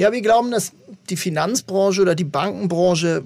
Ja, wir glauben, dass die Finanzbranche oder die Bankenbranche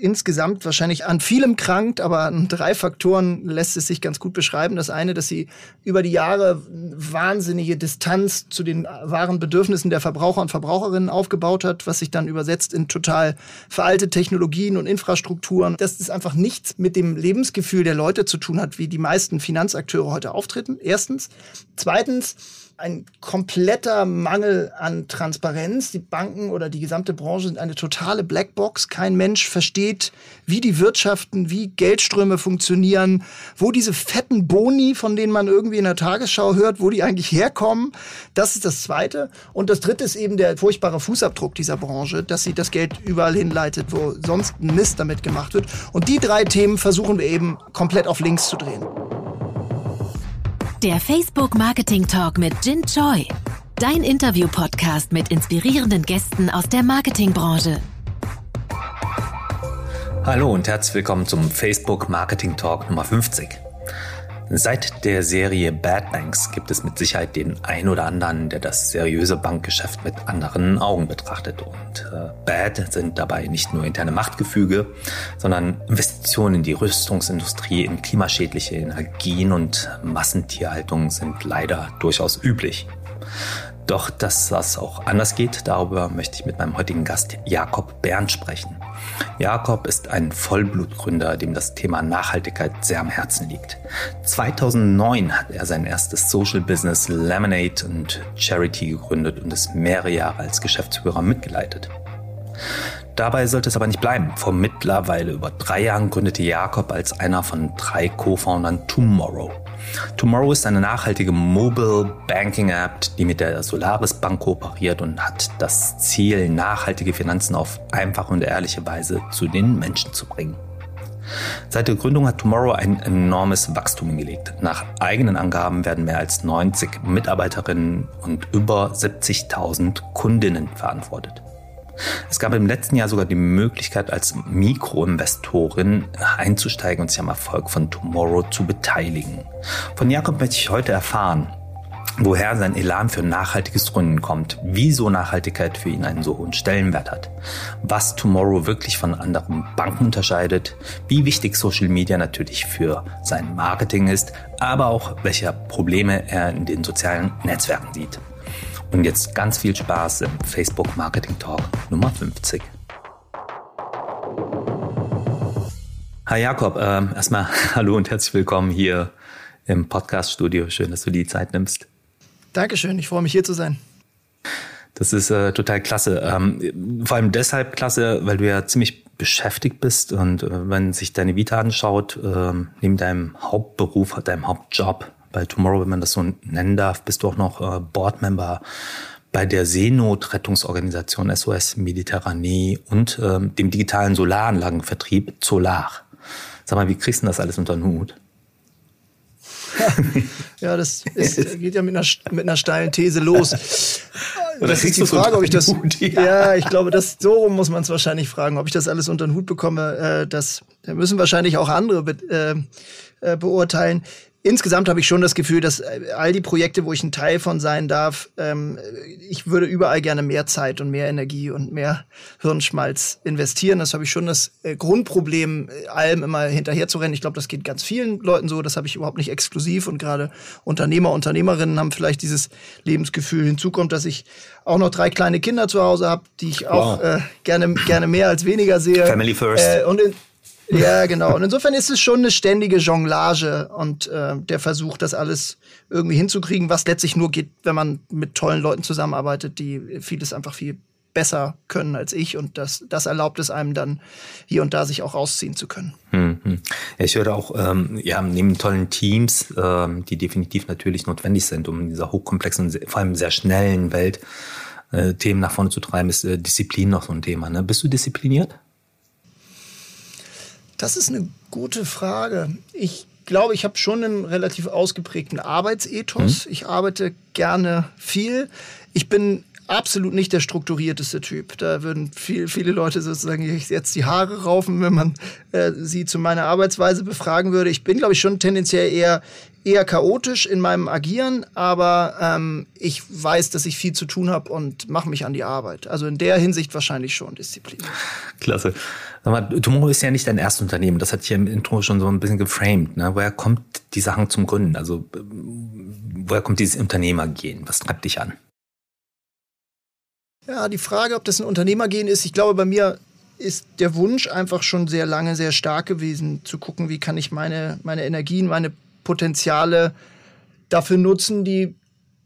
insgesamt wahrscheinlich an vielem krankt, aber an drei Faktoren lässt es sich ganz gut beschreiben. Das eine, dass sie über die Jahre wahnsinnige Distanz zu den wahren Bedürfnissen der Verbraucher und Verbraucherinnen aufgebaut hat, was sich dann übersetzt in total veraltete Technologien und Infrastrukturen. Dass es einfach nichts mit dem Lebensgefühl der Leute zu tun hat, wie die meisten Finanzakteure heute auftreten. Erstens. Zweitens, ein kompletter Mangel an Transparenz. Die Banken oder die gesamte Branche sind eine totale Blackbox. Kein Mensch versteht, wie die Wirtschaften, wie Geldströme funktionieren, wo diese fetten Boni, von denen man irgendwie in der Tagesschau hört, wo die eigentlich herkommen. Das ist das Zweite. Und das Dritte ist eben der furchtbare Fußabdruck dieser Branche, dass sie das Geld überall hinleitet, wo sonst Mist damit gemacht wird. Und die drei Themen versuchen wir eben komplett auf links zu drehen. Der Facebook Marketing Talk mit Jin Choi. Dein Interview-Podcast mit inspirierenden Gästen aus der Marketingbranche. Hallo und herzlich willkommen zum Facebook Marketing Talk Nummer 50. Seit der Serie Bad Banks gibt es mit Sicherheit den ein oder anderen, der das seriöse Bankgeschäft mit anderen Augen betrachtet. Und äh, Bad sind dabei nicht nur interne Machtgefüge, sondern Investitionen in die Rüstungsindustrie, in klimaschädliche Energien und Massentierhaltung sind leider durchaus üblich. Doch dass das auch anders geht, darüber möchte ich mit meinem heutigen Gast Jakob Berndt sprechen. Jakob ist ein Vollblutgründer, dem das Thema Nachhaltigkeit sehr am Herzen liegt. 2009 hat er sein erstes Social Business Lemonade und Charity gegründet und es mehrere Jahre als Geschäftsführer mitgeleitet. Dabei sollte es aber nicht bleiben. Vor mittlerweile über drei Jahren gründete Jakob als einer von drei Co-Foundern Tomorrow. Tomorrow ist eine nachhaltige Mobile Banking App, die mit der Solaris Bank kooperiert und hat das Ziel, nachhaltige Finanzen auf einfache und ehrliche Weise zu den Menschen zu bringen. Seit der Gründung hat Tomorrow ein enormes Wachstum hingelegt. Nach eigenen Angaben werden mehr als 90 Mitarbeiterinnen und über 70.000 Kundinnen verantwortet. Es gab im letzten Jahr sogar die Möglichkeit, als Mikroinvestorin einzusteigen und sich am Erfolg von Tomorrow zu beteiligen. Von Jakob möchte ich heute erfahren, woher sein Elan für nachhaltiges Gründen kommt, wieso Nachhaltigkeit für ihn einen so hohen Stellenwert hat, was Tomorrow wirklich von anderen Banken unterscheidet, wie wichtig Social Media natürlich für sein Marketing ist, aber auch welche Probleme er in den sozialen Netzwerken sieht. Und jetzt ganz viel Spaß im Facebook Marketing Talk Nummer 50. Hi Jakob, äh, erstmal hallo und herzlich willkommen hier im Podcast-Studio. Schön, dass du die Zeit nimmst. Dankeschön, ich freue mich hier zu sein. Das ist äh, total klasse. Ähm, vor allem deshalb klasse, weil du ja ziemlich beschäftigt bist und äh, wenn sich deine Vita anschaut, äh, neben deinem Hauptberuf, deinem Hauptjob, bei Tomorrow, wenn man das so nennen darf, bist du auch noch äh, Boardmember bei der Seenotrettungsorganisation SOS Mediterranee und ähm, dem digitalen Solaranlagenvertrieb Solar. Sag mal, wie kriegst du das alles unter den Hut? ja, das ist, geht ja mit einer, mit einer steilen These los. das ist die Frage, ob ich das. Hut, ja. ja. ich glaube, das so rum muss man es wahrscheinlich fragen, ob ich das alles unter den Hut bekomme. Äh, das müssen wahrscheinlich auch andere be äh, äh, beurteilen insgesamt habe ich schon das Gefühl, dass äh, all die Projekte, wo ich ein Teil von sein darf, ähm, ich würde überall gerne mehr Zeit und mehr Energie und mehr Hirnschmalz investieren. Das habe ich schon das äh, Grundproblem, äh, allem immer hinterher zu rennen. Ich glaube, das geht ganz vielen Leuten so. Das habe ich überhaupt nicht exklusiv. Und gerade Unternehmer, Unternehmerinnen haben vielleicht dieses Lebensgefühl. Hinzu kommt, dass ich auch noch drei kleine Kinder zu Hause habe, die ich auch wow. äh, gerne, gerne mehr als weniger sehe. Family first. Äh, und in, ja, genau. Und insofern ist es schon eine ständige Jonglage und äh, der Versuch, das alles irgendwie hinzukriegen, was letztlich nur geht, wenn man mit tollen Leuten zusammenarbeitet, die vieles einfach viel besser können als ich und das, das erlaubt es einem dann hier und da sich auch rausziehen zu können. Hm, hm. Ich höre auch, ähm, ja, neben tollen Teams, ähm, die definitiv natürlich notwendig sind, um in dieser hochkomplexen, vor allem sehr schnellen Welt äh, Themen nach vorne zu treiben, ist äh, Disziplin noch so ein Thema. Ne? Bist du diszipliniert? Das ist eine gute Frage. Ich glaube, ich habe schon einen relativ ausgeprägten Arbeitsethos. Mhm. Ich arbeite gerne viel. Ich bin absolut nicht der strukturierteste Typ. Da würden viel, viele Leute sozusagen jetzt die Haare raufen, wenn man äh, sie zu meiner Arbeitsweise befragen würde. Ich bin, glaube ich, schon tendenziell eher eher chaotisch in meinem Agieren, aber ähm, ich weiß, dass ich viel zu tun habe und mache mich an die Arbeit. Also in der Hinsicht wahrscheinlich schon Disziplin. Klasse. Sag mal, Tomorrow ist ja nicht dein erstes Unternehmen. Das hat hier im Intro schon so ein bisschen geframed. Ne? Woher kommt dieser Hang zum Gründen? Also woher kommt dieses Unternehmergehen? Was treibt dich an? Ja, die Frage, ob das ein Unternehmergehen ist, ich glaube, bei mir ist der Wunsch einfach schon sehr lange sehr stark gewesen, zu gucken, wie kann ich meine, meine Energien, meine Potenziale dafür nutzen, die,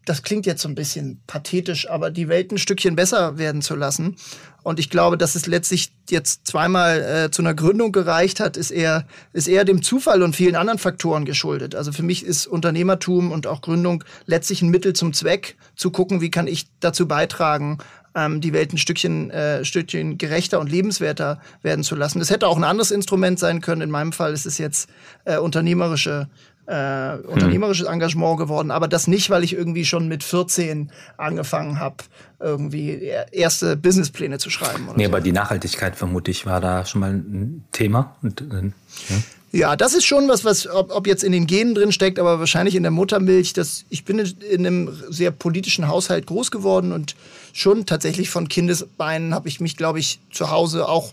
das klingt jetzt so ein bisschen pathetisch, aber die Welt ein Stückchen besser werden zu lassen. Und ich glaube, dass es letztlich jetzt zweimal äh, zu einer Gründung gereicht hat, ist eher, ist eher dem Zufall und vielen anderen Faktoren geschuldet. Also für mich ist Unternehmertum und auch Gründung letztlich ein Mittel zum Zweck, zu gucken, wie kann ich dazu beitragen, ähm, die Welt ein Stückchen, äh, Stückchen gerechter und lebenswerter werden zu lassen. Das hätte auch ein anderes Instrument sein können. In meinem Fall ist es jetzt äh, unternehmerische äh, unternehmerisches Engagement geworden, aber das nicht, weil ich irgendwie schon mit 14 angefangen habe, irgendwie erste Businesspläne zu schreiben. nee, so. aber die Nachhaltigkeit vermute ich war da schon mal ein Thema. Und, äh, ja. Ja, das ist schon was, was ob, ob, jetzt in den Genen drin steckt, aber wahrscheinlich in der Muttermilch. Das, ich bin in einem sehr politischen Haushalt groß geworden und schon tatsächlich von Kindesbeinen habe ich mich, glaube ich, zu Hause auch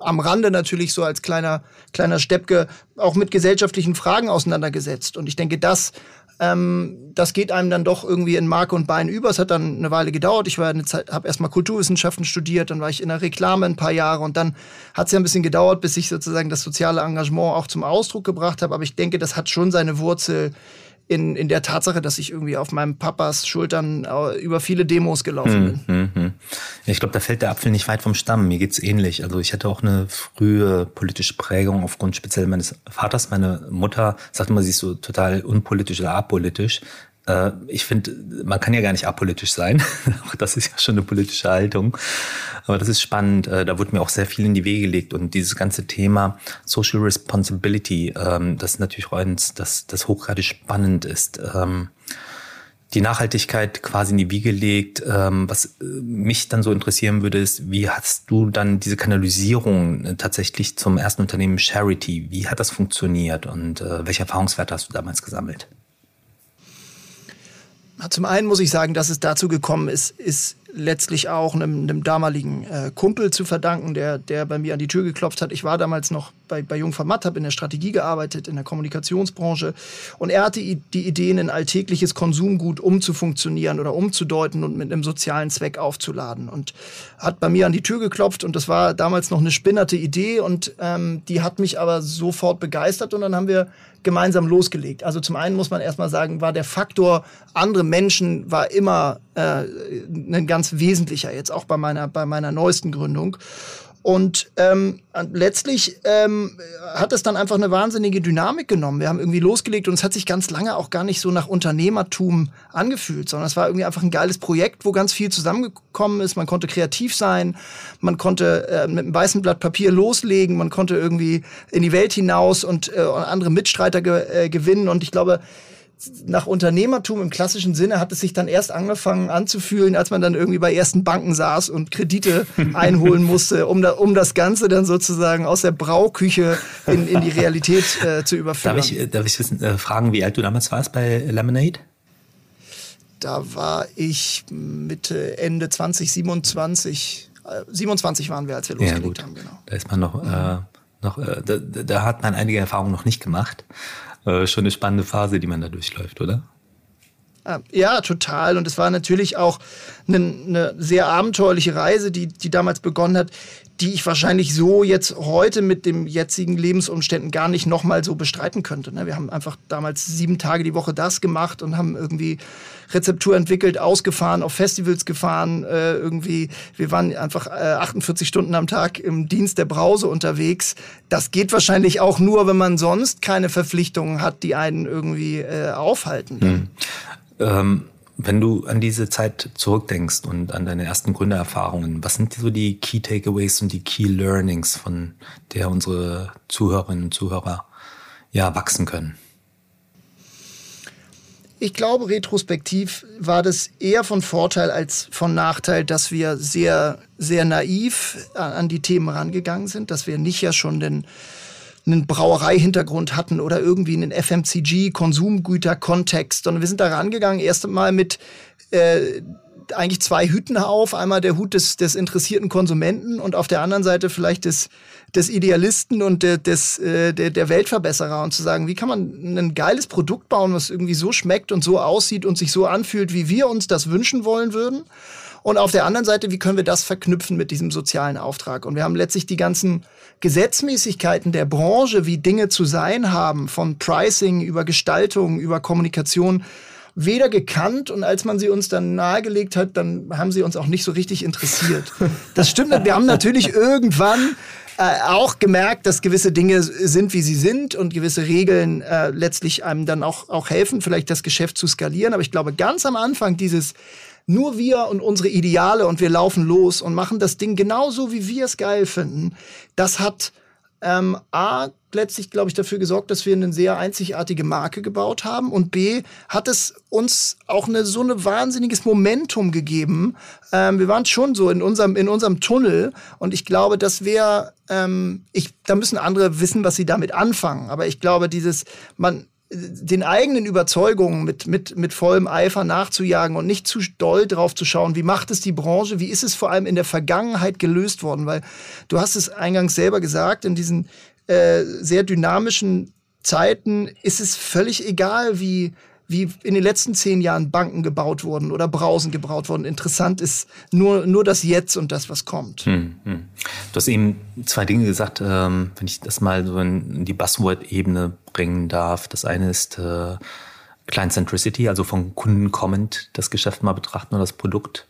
am Rande natürlich so als kleiner, kleiner Steppke auch mit gesellschaftlichen Fragen auseinandergesetzt. Und ich denke, das, ähm, das geht einem dann doch irgendwie in Mark und Bein über. Es hat dann eine Weile gedauert. Ich war eine Zeit, habe erstmal Kulturwissenschaften studiert, dann war ich in der Reklame ein paar Jahre und dann hat es ja ein bisschen gedauert, bis ich sozusagen das soziale Engagement auch zum Ausdruck gebracht habe. Aber ich denke, das hat schon seine Wurzel in, in der Tatsache, dass ich irgendwie auf meinem Papas Schultern äh, über viele Demos gelaufen bin. Hm, hm, hm. Ich glaube, da fällt der Apfel nicht weit vom Stamm. Mir geht's ähnlich. Also ich hatte auch eine frühe politische Prägung aufgrund speziell meines Vaters. Meine Mutter sagt immer, sie ist so total unpolitisch oder apolitisch. Äh, ich finde, man kann ja gar nicht apolitisch sein. das ist ja schon eine politische Haltung. Aber das ist spannend. Äh, da wurde mir auch sehr viel in die Wege gelegt. Und dieses ganze Thema Social Responsibility, ähm, das ist natürlich auch eins, das, das hochgradig spannend ist. Ähm, die Nachhaltigkeit quasi in die Wiege legt. Ähm, was äh, mich dann so interessieren würde, ist, wie hast du dann diese Kanalisierung tatsächlich zum ersten Unternehmen Charity, wie hat das funktioniert und welche Erfahrungswerte hast du damals gesammelt? Zum einen muss ich sagen, dass es dazu gekommen ist, ist letztlich auch einem, einem damaligen äh, Kumpel zu verdanken, der, der bei mir an die Tür geklopft hat. Ich war damals noch bei, bei Jungformat, habe in der Strategie gearbeitet, in der Kommunikationsbranche. Und er hatte die Idee, ein alltägliches Konsumgut umzufunktionieren oder umzudeuten und mit einem sozialen Zweck aufzuladen. Und hat bei mir an die Tür geklopft und das war damals noch eine spinnerte Idee und ähm, die hat mich aber sofort begeistert und dann haben wir gemeinsam losgelegt. Also zum einen muss man erstmal sagen, war der Faktor andere Menschen war immer äh, ein ganz wesentlicher, jetzt auch bei meiner, bei meiner neuesten Gründung. Und ähm, letztlich ähm, hat es dann einfach eine wahnsinnige Dynamik genommen. Wir haben irgendwie losgelegt und es hat sich ganz lange auch gar nicht so nach Unternehmertum angefühlt, sondern es war irgendwie einfach ein geiles Projekt, wo ganz viel zusammengekommen ist. Man konnte kreativ sein, man konnte äh, mit einem weißen Blatt Papier loslegen, man konnte irgendwie in die Welt hinaus und äh, andere Mitstreiter ge äh, gewinnen. Und ich glaube, nach Unternehmertum im klassischen Sinne hat es sich dann erst angefangen anzufühlen, als man dann irgendwie bei ersten Banken saß und Kredite einholen musste, um, da, um das Ganze dann sozusagen aus der Brauküche in, in die Realität äh, zu überführen. Darf ich, darf ich wissen, äh, fragen, wie alt du damals warst bei Lemonade? Da war ich Mitte, Ende 2027. Äh, 27 waren wir, als wir losgelegt ja, haben, genau. Da ist man noch, äh, noch äh, da, da hat man einige Erfahrungen noch nicht gemacht äh, schon eine spannende Phase, die man da durchläuft, oder? Ah, ja, total. Und es war natürlich auch eine, eine, sehr abenteuerliche Reise, die, die damals begonnen hat, die ich wahrscheinlich so jetzt heute mit den jetzigen Lebensumständen gar nicht nochmal so bestreiten könnte. Ne? Wir haben einfach damals sieben Tage die Woche das gemacht und haben irgendwie Rezeptur entwickelt, ausgefahren, auf Festivals gefahren, äh, irgendwie. Wir waren einfach äh, 48 Stunden am Tag im Dienst der Brause unterwegs. Das geht wahrscheinlich auch nur, wenn man sonst keine Verpflichtungen hat, die einen irgendwie äh, aufhalten. Hm. Ähm wenn du an diese Zeit zurückdenkst und an deine ersten Gründererfahrungen, was sind so die Key Takeaways und die Key Learnings, von der unsere Zuhörerinnen und Zuhörer ja wachsen können? Ich glaube, retrospektiv war das eher von Vorteil als von Nachteil, dass wir sehr, sehr naiv an die Themen rangegangen sind, dass wir nicht ja schon den einen Brauereihintergrund hatten oder irgendwie einen FMCG-Konsumgüter-Kontext, sondern wir sind da rangegangen, erst einmal mit äh, eigentlich zwei Hüten auf. Einmal der Hut des, des interessierten Konsumenten und auf der anderen Seite vielleicht des, des Idealisten und der, des, äh, der, der Weltverbesserer und zu sagen, wie kann man ein geiles Produkt bauen, was irgendwie so schmeckt und so aussieht und sich so anfühlt, wie wir uns das wünschen wollen würden. Und auf der anderen Seite, wie können wir das verknüpfen mit diesem sozialen Auftrag? Und wir haben letztlich die ganzen Gesetzmäßigkeiten der Branche, wie Dinge zu sein haben, von Pricing über Gestaltung, über Kommunikation, weder gekannt und als man sie uns dann nahegelegt hat, dann haben sie uns auch nicht so richtig interessiert. Das stimmt. Wir haben natürlich irgendwann äh, auch gemerkt, dass gewisse Dinge sind, wie sie sind und gewisse Regeln äh, letztlich einem dann auch, auch helfen, vielleicht das Geschäft zu skalieren. Aber ich glaube, ganz am Anfang dieses nur wir und unsere Ideale und wir laufen los und machen das Ding genauso, wie wir es geil finden, das hat ähm, A, letztlich, glaube ich, dafür gesorgt, dass wir eine sehr einzigartige Marke gebaut haben. Und B, hat es uns auch eine, so ein wahnsinniges Momentum gegeben. Ähm, wir waren schon so in unserem, in unserem Tunnel. Und ich glaube, dass wir, ähm, ich, da müssen andere wissen, was sie damit anfangen, aber ich glaube, dieses, man, den eigenen Überzeugungen mit, mit, mit vollem Eifer nachzujagen und nicht zu doll drauf zu schauen, wie macht es die Branche, wie ist es vor allem in der Vergangenheit gelöst worden, weil du hast es eingangs selber gesagt, in diesen äh, sehr dynamischen Zeiten ist es völlig egal, wie, wie in den letzten zehn Jahren Banken gebaut wurden oder Brausen gebaut wurden. Interessant ist nur, nur das Jetzt und das, was kommt. Hm, hm. Du hast eben zwei Dinge gesagt, ähm, wenn ich das mal so in die Buzzword-Ebene bringen darf. Das eine ist äh, Client Centricity, also von Kunden kommend das Geschäft mal betrachten oder das Produkt.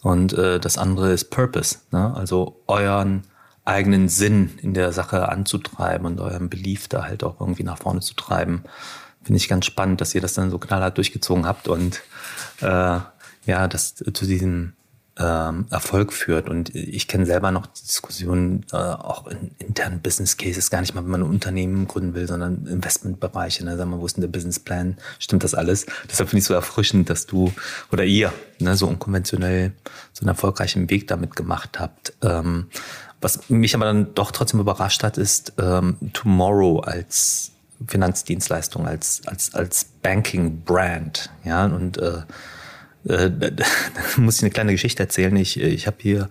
Und äh, das andere ist Purpose, ne? also euren eigenen Sinn in der Sache anzutreiben und euren Belief da halt auch irgendwie nach vorne zu treiben finde ich ganz spannend, dass ihr das dann so knallhart durchgezogen habt und äh, ja, das zu diesem ähm, Erfolg führt. Und ich kenne selber noch Diskussionen, äh, auch in internen Business Cases, gar nicht mal, wenn man ein Unternehmen gründen will, sondern Investmentbereiche. Ne? Sag mal, wo ist denn der Businessplan? Stimmt das alles? Deshalb finde ich so erfrischend, dass du oder ihr ne, so unkonventionell so einen erfolgreichen Weg damit gemacht habt. Ähm, was mich aber dann doch trotzdem überrascht hat, ist ähm, Tomorrow als Finanzdienstleistung, als, als, als Banking-Brand. Ja, und äh, äh, da, muss ich eine kleine Geschichte erzählen. Ich, ich habe hier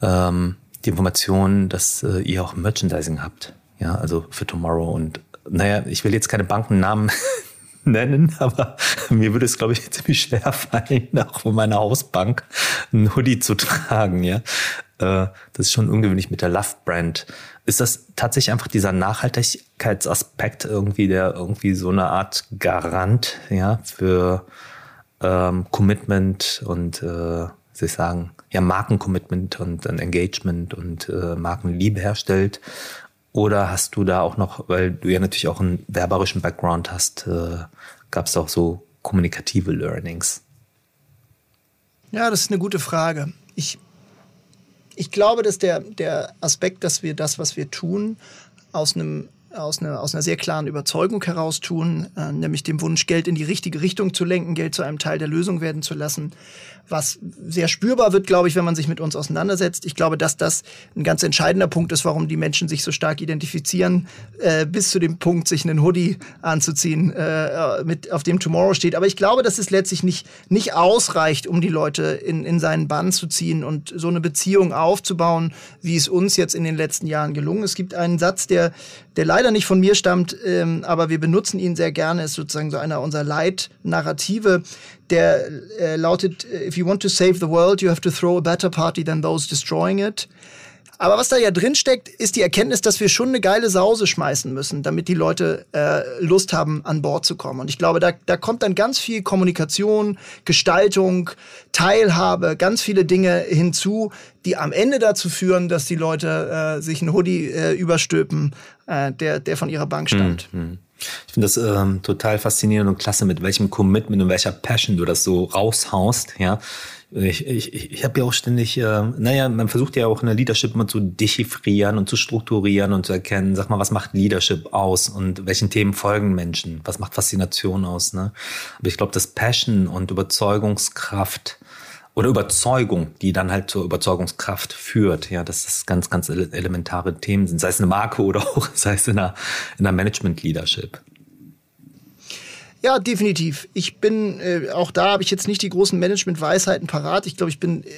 ähm, die Information, dass äh, ihr auch Merchandising habt. Ja, also für Tomorrow. Und naja, ich will jetzt keine Bankennamen nennen, aber mir würde es, glaube ich, ziemlich schwer fallen, auch von meiner Hausbank ein Hoodie zu tragen. Ja, äh, das ist schon ungewöhnlich mit der Love Brand. Ist das tatsächlich einfach dieser Nachhaltigkeitsaspekt irgendwie, der irgendwie so eine Art Garant ja für ähm, Commitment und äh, soll ich sagen, ja, Markencommitment und ein Engagement und äh, Markenliebe herstellt? Oder hast du da auch noch, weil du ja natürlich auch einen werberischen Background hast, äh, gab es auch so kommunikative Learnings? Ja, das ist eine gute Frage. Ich ich glaube, dass der, der Aspekt, dass wir das, was wir tun, aus einem aus einer, aus einer sehr klaren Überzeugung heraus tun, äh, nämlich dem Wunsch, Geld in die richtige Richtung zu lenken, Geld zu einem Teil der Lösung werden zu lassen, was sehr spürbar wird, glaube ich, wenn man sich mit uns auseinandersetzt. Ich glaube, dass das ein ganz entscheidender Punkt ist, warum die Menschen sich so stark identifizieren, äh, bis zu dem Punkt, sich einen Hoodie anzuziehen, äh, mit, auf dem Tomorrow steht. Aber ich glaube, dass es letztlich nicht, nicht ausreicht, um die Leute in, in seinen Bann zu ziehen und so eine Beziehung aufzubauen, wie es uns jetzt in den letzten Jahren gelungen. Es gibt einen Satz, der, der leider nicht von mir stammt, ähm, aber wir benutzen ihn sehr gerne, ist sozusagen so einer unserer Leitnarrative der äh, lautet, if you want to save the world, you have to throw a better party than those destroying it. Aber was da ja drin steckt, ist die Erkenntnis, dass wir schon eine geile Sause schmeißen müssen, damit die Leute äh, Lust haben, an Bord zu kommen. Und ich glaube, da, da kommt dann ganz viel Kommunikation, Gestaltung, Teilhabe, ganz viele Dinge hinzu, die am Ende dazu führen, dass die Leute äh, sich einen Hoodie äh, überstülpen, äh, der, der von ihrer Bank stammt. Mhm. Ich finde das ähm, total faszinierend und klasse, mit welchem Commitment und welcher Passion du das so raushaust, ja. Ich, ich, ich habe ja auch ständig, äh, naja, man versucht ja auch eine Leadership immer zu dechiffrieren und zu strukturieren und zu erkennen, sag mal, was macht Leadership aus und welchen Themen folgen Menschen, was macht Faszination aus, ne? Aber ich glaube, das Passion und Überzeugungskraft oder Überzeugung, die dann halt zur Überzeugungskraft führt. Ja, dass das ganz, ganz elementare Themen sind, sei es eine Marke oder auch sei es in einer, in einer Management-Leadership. Ja, definitiv. Ich bin, äh, auch da habe ich jetzt nicht die großen Management-Weisheiten parat. Ich glaube, ich bin äh,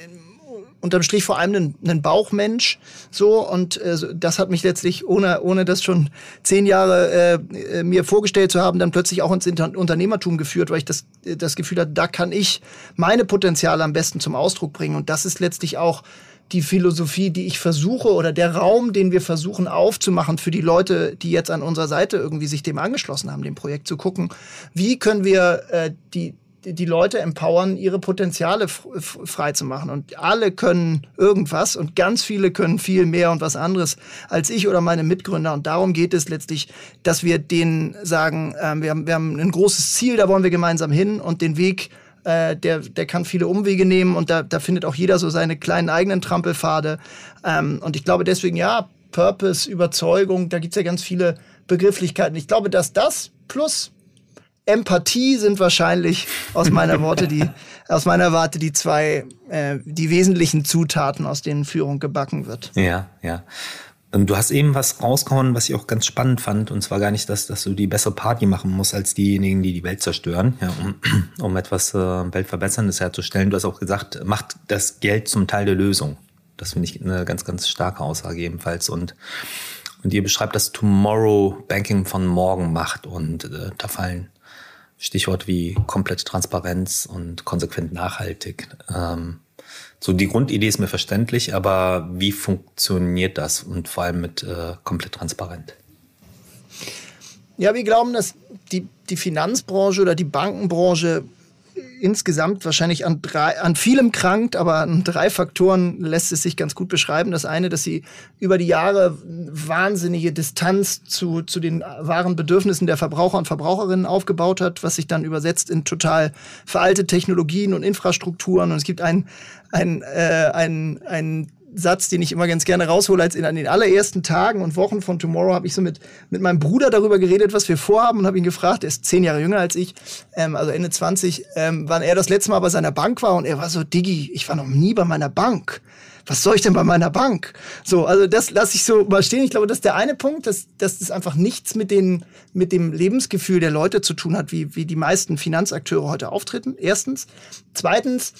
unterm Strich vor allem ein, Bauchmensch. So, und äh, das hat mich letztlich, ohne, ohne das schon zehn Jahre äh, mir vorgestellt zu haben, dann plötzlich auch ins Inter Unternehmertum geführt, weil ich das, das Gefühl hatte, da kann ich meine Potenziale am besten zum Ausdruck bringen. Und das ist letztlich auch die Philosophie, die ich versuche oder der Raum, den wir versuchen aufzumachen für die Leute, die jetzt an unserer Seite irgendwie sich dem angeschlossen haben, dem Projekt zu gucken, wie können wir äh, die die Leute empowern, ihre Potenziale frei zu machen. Und alle können irgendwas und ganz viele können viel mehr und was anderes als ich oder meine Mitgründer. Und darum geht es letztlich, dass wir denen sagen, äh, wir, haben, wir haben ein großes Ziel, da wollen wir gemeinsam hin und den Weg, äh, der, der kann viele Umwege nehmen und da, da findet auch jeder so seine kleinen eigenen Trampelpfade. Ähm, und ich glaube deswegen, ja, Purpose, Überzeugung, da gibt's ja ganz viele Begrifflichkeiten. Ich glaube, dass das plus Empathie sind wahrscheinlich aus meiner Worte die aus meiner Warte die zwei äh, die wesentlichen Zutaten, aus denen Führung gebacken wird. Ja, ja. Du hast eben was rausgehauen, was ich auch ganz spannend fand, und zwar gar nicht, dass, dass du die bessere Party machen musst als diejenigen, die die Welt zerstören, ja, um, um etwas äh, Weltverbesserndes herzustellen. Du hast auch gesagt, macht das Geld zum Teil der Lösung. Das finde ich eine ganz, ganz starke Aussage ebenfalls. Und, und ihr beschreibt das Tomorrow Banking von morgen macht. Und äh, da fallen Stichwort wie komplette Transparenz und konsequent nachhaltig. Ähm, so die Grundidee ist mir verständlich, aber wie funktioniert das und vor allem mit äh, komplett transparent? Ja, wir glauben, dass die, die Finanzbranche oder die Bankenbranche insgesamt wahrscheinlich an, drei, an vielem krankt, aber an drei Faktoren lässt es sich ganz gut beschreiben. Das eine, dass sie über die Jahre wahnsinnige Distanz zu, zu den wahren Bedürfnissen der Verbraucher und Verbraucherinnen aufgebaut hat, was sich dann übersetzt in total veraltete Technologien und Infrastrukturen. Und es gibt ein, ein, äh, ein, ein Satz, den ich immer ganz gerne raushole, als in, in den allerersten Tagen und Wochen von Tomorrow habe ich so mit, mit meinem Bruder darüber geredet, was wir vorhaben und habe ihn gefragt, er ist zehn Jahre jünger als ich, ähm, also Ende 20, ähm, wann er das letzte Mal bei seiner Bank war und er war so, Diggi, ich war noch nie bei meiner Bank. Was soll ich denn bei meiner Bank? So, also das lasse ich so mal stehen. Ich glaube, das ist der eine Punkt, dass, dass das einfach nichts mit, den, mit dem Lebensgefühl der Leute zu tun hat, wie, wie die meisten Finanzakteure heute auftreten. Erstens. Zweitens,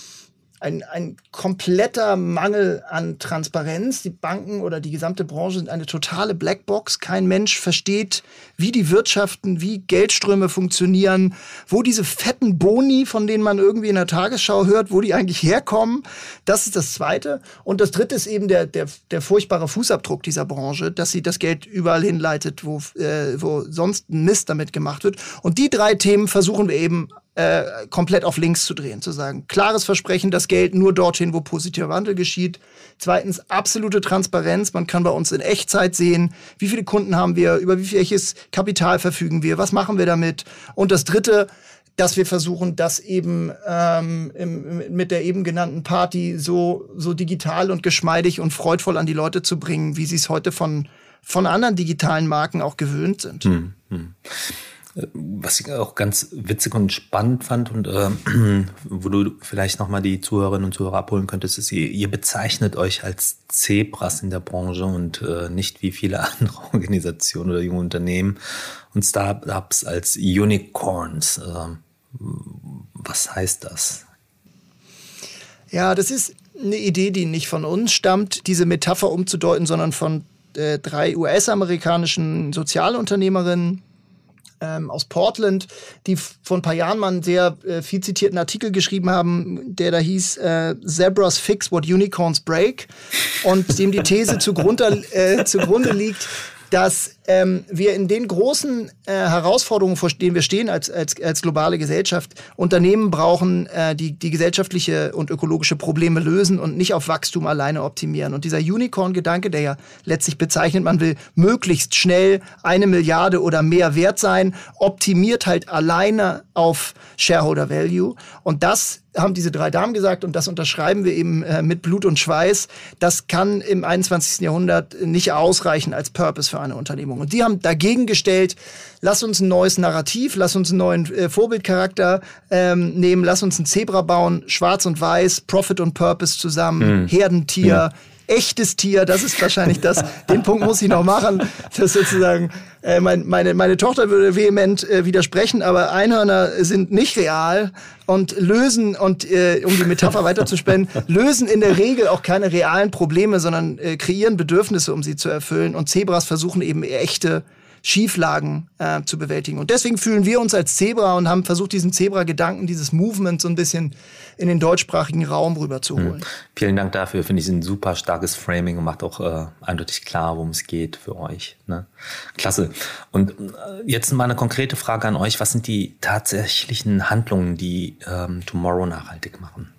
ein, ein kompletter Mangel an Transparenz. Die Banken oder die gesamte Branche sind eine totale Blackbox. Kein Mensch versteht, wie die Wirtschaften, wie Geldströme funktionieren, wo diese fetten Boni, von denen man irgendwie in der Tagesschau hört, wo die eigentlich herkommen. Das ist das Zweite. Und das Dritte ist eben der, der, der furchtbare Fußabdruck dieser Branche, dass sie das Geld überall hinleitet, wo, äh, wo sonst Mist damit gemacht wird. Und die drei Themen versuchen wir eben äh, komplett auf links zu drehen, zu sagen, klares Versprechen, das Geld nur dorthin, wo positiver Wandel geschieht. Zweitens, absolute Transparenz. Man kann bei uns in Echtzeit sehen, wie viele Kunden haben wir, über wie welches Kapital verfügen wir, was machen wir damit. Und das Dritte, dass wir versuchen, das eben ähm, im, mit der eben genannten Party so, so digital und geschmeidig und freudvoll an die Leute zu bringen, wie sie es heute von, von anderen digitalen Marken auch gewöhnt sind. Hm, hm. Was ich auch ganz witzig und spannend fand und äh, wo du vielleicht nochmal die Zuhörerinnen und Zuhörer abholen könntest, ist, ihr, ihr bezeichnet euch als Zebras in der Branche und äh, nicht wie viele andere Organisationen oder junge Unternehmen und Startups als Unicorns. Äh, was heißt das? Ja, das ist eine Idee, die nicht von uns stammt, diese Metapher umzudeuten, sondern von äh, drei US-amerikanischen Sozialunternehmerinnen, ähm, aus Portland, die vor ein paar Jahren mal einen sehr äh, viel zitierten Artikel geschrieben haben, der da hieß äh, Zebras Fix What Unicorns Break. Und dem die These zugrunde, äh, zugrunde liegt, dass ähm, wir in den großen äh, Herausforderungen, vor denen wir stehen als, als, als globale Gesellschaft, Unternehmen brauchen, äh, die, die gesellschaftliche und ökologische Probleme lösen und nicht auf Wachstum alleine optimieren. Und dieser Unicorn-Gedanke, der ja letztlich bezeichnet, man will möglichst schnell eine Milliarde oder mehr wert sein, optimiert halt alleine auf Shareholder Value. Und das haben diese drei Damen gesagt und das unterschreiben wir eben äh, mit Blut und Schweiß. Das kann im 21. Jahrhundert nicht ausreichen als Purpose für eine Unternehmung. Wahrnehmung. Und die haben dagegen gestellt, lass uns ein neues Narrativ, lass uns einen neuen äh, Vorbildcharakter ähm, nehmen, lass uns ein Zebra bauen, schwarz und weiß, Profit und Purpose zusammen, mhm. Herdentier. Mhm echtes Tier, das ist wahrscheinlich das. Den Punkt muss ich noch machen, dass sozusagen äh, mein, meine, meine Tochter würde vehement äh, widersprechen, aber Einhörner sind nicht real und lösen, und äh, um die Metapher weiterzuspenden, lösen in der Regel auch keine realen Probleme, sondern äh, kreieren Bedürfnisse, um sie zu erfüllen. Und Zebras versuchen eben echte Schieflagen äh, zu bewältigen. Und deswegen fühlen wir uns als Zebra und haben versucht, diesen Zebra-Gedanken, dieses Movement so ein bisschen in den deutschsprachigen Raum rüberzuholen. Mhm. Vielen Dank dafür. Finde ich ein super starkes Framing und macht auch äh, eindeutig klar, worum es geht für euch. Ne? Klasse. Und äh, jetzt mal eine konkrete Frage an euch. Was sind die tatsächlichen Handlungen, die ähm, Tomorrow nachhaltig machen?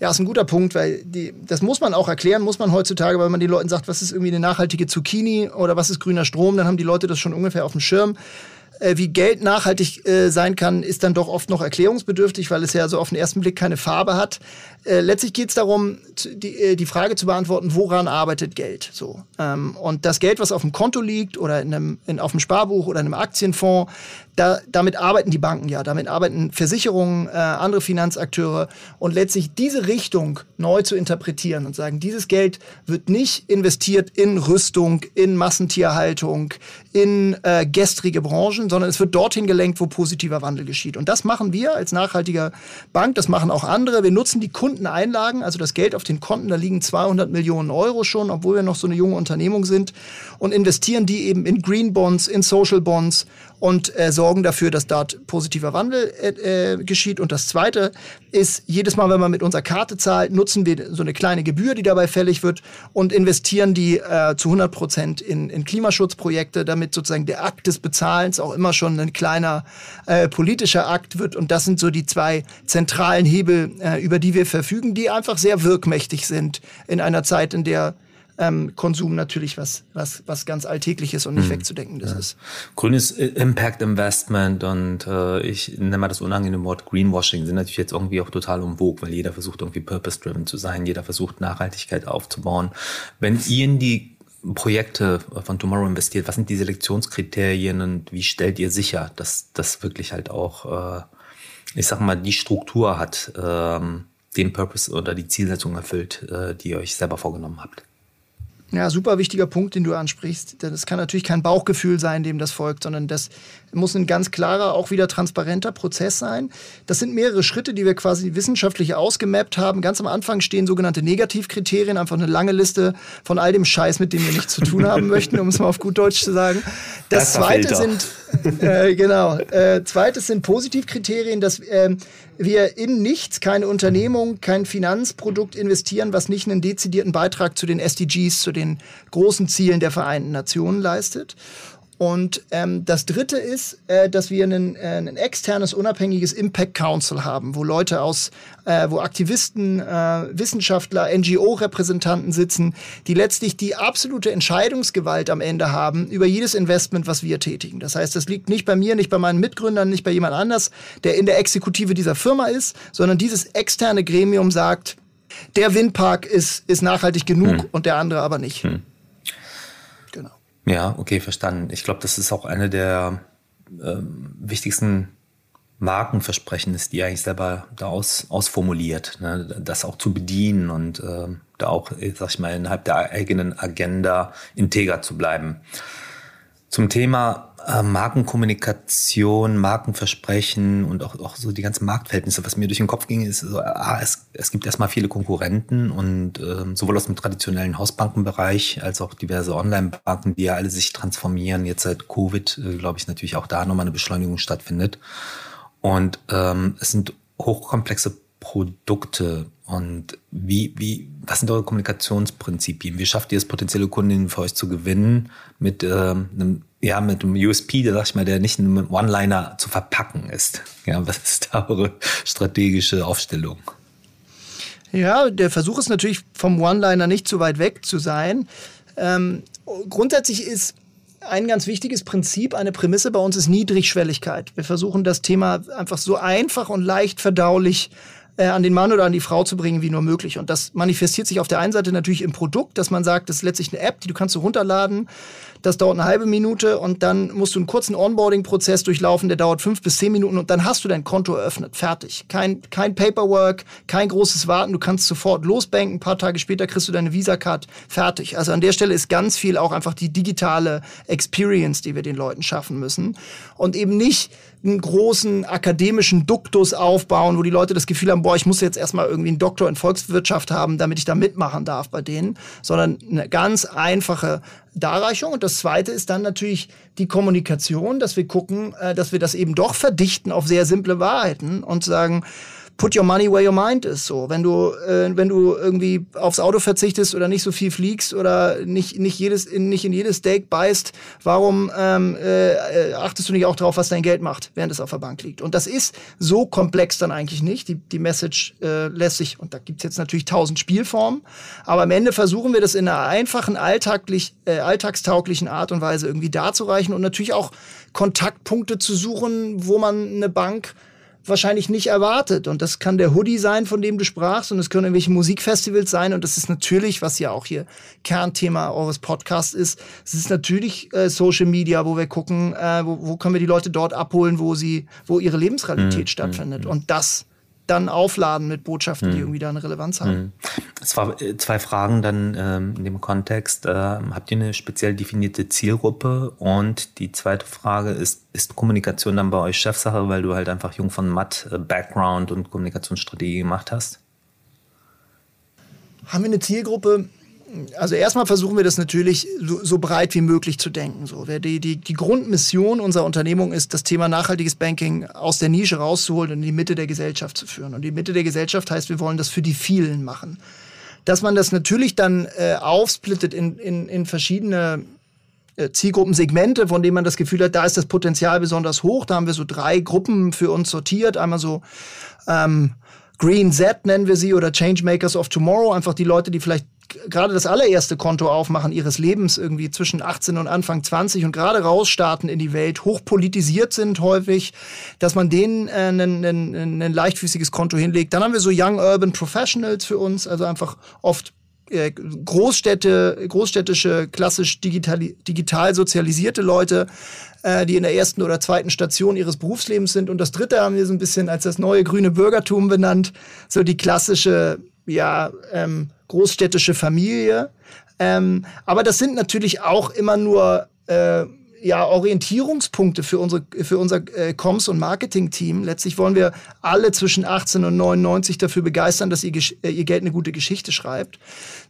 Ja, ist ein guter Punkt, weil die, das muss man auch erklären, muss man heutzutage, weil man den Leuten sagt, was ist irgendwie eine nachhaltige Zucchini oder was ist grüner Strom, dann haben die Leute das schon ungefähr auf dem Schirm. Äh, wie Geld nachhaltig äh, sein kann, ist dann doch oft noch erklärungsbedürftig, weil es ja so auf den ersten Blick keine Farbe hat. Äh, letztlich geht es darum, die, äh, die Frage zu beantworten, woran arbeitet Geld? So. Ähm, und das Geld, was auf dem Konto liegt oder in einem, in, auf dem Sparbuch oder in einem Aktienfonds, da, damit arbeiten die Banken ja, damit arbeiten Versicherungen, äh, andere Finanzakteure und letztlich diese Richtung neu zu interpretieren und sagen, dieses Geld wird nicht investiert in Rüstung, in Massentierhaltung, in äh, gestrige Branchen, sondern es wird dorthin gelenkt, wo positiver Wandel geschieht. Und das machen wir als nachhaltiger Bank, das machen auch andere. Wir nutzen die Kundeneinlagen, also das Geld auf den Konten, da liegen 200 Millionen Euro schon, obwohl wir noch so eine junge Unternehmung sind und investieren die eben in Green Bonds, in Social Bonds und äh, sorgen dafür, dass dort positiver Wandel äh, äh, geschieht. Und das Zweite ist, jedes Mal, wenn man mit unserer Karte zahlt, nutzen wir so eine kleine Gebühr, die dabei fällig wird und investieren die äh, zu 100 Prozent in, in Klimaschutzprojekte, damit sozusagen der Akt des Bezahlens auch immer schon ein kleiner äh, politischer Akt wird. Und das sind so die zwei zentralen Hebel, äh, über die wir verfügen, die einfach sehr wirkmächtig sind in einer Zeit, in der ähm, Konsum natürlich was, was, was ganz Alltägliches und nicht hm. wegzudenkendes ja. ist. Grünes Impact Investment und äh, ich nenne mal das unangenehme Wort Greenwashing sind natürlich jetzt irgendwie auch total umwog, weil jeder versucht irgendwie purpose-driven zu sein, jeder versucht Nachhaltigkeit aufzubauen. Wenn ihr in die Projekte von Tomorrow investiert, was sind die Selektionskriterien und wie stellt ihr sicher, dass das wirklich halt auch, äh, ich sag mal, die Struktur hat, ähm, den Purpose oder die Zielsetzung erfüllt, äh, die ihr euch selber vorgenommen habt? Ja, super wichtiger Punkt, den du ansprichst. Das kann natürlich kein Bauchgefühl sein, dem das folgt, sondern das muss ein ganz klarer, auch wieder transparenter Prozess sein. Das sind mehrere Schritte, die wir quasi wissenschaftlich ausgemappt haben. Ganz am Anfang stehen sogenannte Negativkriterien, einfach eine lange Liste von all dem Scheiß, mit dem wir nichts zu tun haben möchten, um es mal auf gut Deutsch zu sagen. Das, das zweite sind, äh, genau, äh, zweites sind Positivkriterien, dass äh, wir in nichts, keine Unternehmung, kein Finanzprodukt investieren, was nicht einen dezidierten Beitrag zu den SDGs, zu den großen Zielen der Vereinten Nationen leistet. Und ähm, das Dritte ist, äh, dass wir ein, äh, ein externes, unabhängiges Impact Council haben, wo Leute aus, äh, wo Aktivisten, äh, Wissenschaftler, NGO-Repräsentanten sitzen, die letztlich die absolute Entscheidungsgewalt am Ende haben über jedes Investment, was wir tätigen. Das heißt, das liegt nicht bei mir, nicht bei meinen Mitgründern, nicht bei jemand anders, der in der Exekutive dieser Firma ist, sondern dieses externe Gremium sagt, der Windpark ist, ist nachhaltig genug hm. und der andere aber nicht. Hm. Ja, okay, verstanden. Ich glaube, das ist auch eine der ähm, wichtigsten Markenversprechen ist, die eigentlich selber da aus, ausformuliert, ne? das auch zu bedienen und äh, da auch, sag ich mal, innerhalb der eigenen Agenda integer zu bleiben. Zum Thema äh, Markenkommunikation, Markenversprechen und auch, auch so die ganzen Marktverhältnisse, was mir durch den Kopf ging, ist so, ah, es, es gibt erstmal viele Konkurrenten und äh, sowohl aus dem traditionellen Hausbankenbereich als auch diverse Online-Banken, die ja alle sich transformieren. Jetzt seit Covid, äh, glaube ich, natürlich auch da nochmal eine Beschleunigung stattfindet. Und ähm, es sind hochkomplexe Produkte und wie, wie, was sind eure Kommunikationsprinzipien? Wie schafft ihr es, potenzielle Kundinnen für euch zu gewinnen mit ähm, einem, ja, mit einem USP, der sag ich mal, der nicht einem One-Liner zu verpacken ist? Ja, was ist da eure strategische Aufstellung? Ja, der Versuch ist natürlich vom One-Liner nicht zu weit weg zu sein. Ähm, grundsätzlich ist ein ganz wichtiges Prinzip, eine Prämisse bei uns ist Niedrigschwelligkeit. Wir versuchen das Thema einfach so einfach und leicht verdaulich äh, an den Mann oder an die Frau zu bringen, wie nur möglich. Und das manifestiert sich auf der einen Seite natürlich im Produkt, dass man sagt, das ist letztlich eine App, die du kannst du runterladen. Das dauert eine halbe Minute und dann musst du einen kurzen Onboarding-Prozess durchlaufen, der dauert fünf bis zehn Minuten und dann hast du dein Konto eröffnet. Fertig. Kein, kein Paperwork, kein großes Warten. Du kannst sofort losbanken. Ein paar Tage später kriegst du deine Visa-Card. Fertig. Also an der Stelle ist ganz viel auch einfach die digitale Experience, die wir den Leuten schaffen müssen. Und eben nicht einen großen akademischen Duktus aufbauen, wo die Leute das Gefühl haben, boah, ich muss jetzt erstmal irgendwie einen Doktor in Volkswirtschaft haben, damit ich da mitmachen darf bei denen, sondern eine ganz einfache Darreichung. Und das Zweite ist dann natürlich die Kommunikation, dass wir gucken, äh, dass wir das eben doch verdichten auf sehr simple Wahrheiten und sagen, put your money where your mind is. So, wenn du, äh, wenn du irgendwie aufs Auto verzichtest oder nicht so viel fliegst oder nicht, nicht, jedes, in, nicht in jedes Steak beißt, warum ähm, äh, achtest du nicht auch darauf, was dein Geld macht, während es auf der Bank liegt? Und das ist so komplex dann eigentlich nicht. Die, die Message äh, lässt sich, und da gibt's jetzt natürlich tausend Spielformen, aber am Ende versuchen wir das in einer einfachen, alltaglich, äh, alltagstauglichen Art und Weise irgendwie darzureichen und natürlich auch Kontaktpunkte zu suchen, wo man eine Bank wahrscheinlich nicht erwartet. Und das kann der Hoodie sein, von dem du sprachst, und es können irgendwelche Musikfestivals sein. Und das ist natürlich, was ja auch hier Kernthema eures Podcasts ist, es ist natürlich äh, Social Media, wo wir gucken, äh, wo, wo können wir die Leute dort abholen, wo sie, wo ihre Lebensrealität mhm. stattfindet. Mhm. Und das dann aufladen mit Botschaften, die mhm. irgendwie da eine Relevanz haben. Mhm. Zwar äh, zwei Fragen dann ähm, in dem Kontext. Äh, habt ihr eine speziell definierte Zielgruppe? Und die zweite Frage ist, ist Kommunikation dann bei euch Chefsache, weil du halt einfach jung von Matt äh, Background und Kommunikationsstrategie gemacht hast? Haben wir eine Zielgruppe? Also erstmal versuchen wir das natürlich so, so, breit wie möglich zu denken. So, die, die, die Grundmission unserer Unternehmung ist, das Thema nachhaltiges Banking aus der Nische rauszuholen und in die Mitte der Gesellschaft zu führen. Und die Mitte der Gesellschaft heißt, wir wollen das für die vielen machen. Dass man das natürlich dann äh, aufsplittet in, in, in verschiedene äh, Zielgruppensegmente, von denen man das Gefühl hat, da ist das Potenzial besonders hoch. Da haben wir so drei Gruppen für uns sortiert. Einmal so ähm, Green Z nennen wir sie oder Changemakers of Tomorrow, einfach die Leute, die vielleicht gerade das allererste Konto aufmachen ihres Lebens irgendwie zwischen 18 und Anfang 20 und gerade rausstarten in die Welt, hochpolitisiert sind häufig, dass man denen äh, ein, leichtfüßiges Konto hinlegt. Dann haben wir so Young Urban Professionals für uns, also einfach oft äh, Großstädte, großstädtische, klassisch digital, digital sozialisierte Leute, äh, die in der ersten oder zweiten Station ihres Berufslebens sind. Und das dritte haben wir so ein bisschen als das neue grüne Bürgertum benannt, so die klassische, ja, ähm, großstädtische Familie. Ähm, aber das sind natürlich auch immer nur äh, ja, Orientierungspunkte für, unsere, für unser äh, Comms- und Marketing-Team. Letztlich wollen wir alle zwischen 18 und 99 dafür begeistern, dass ihr, äh, ihr Geld eine gute Geschichte schreibt.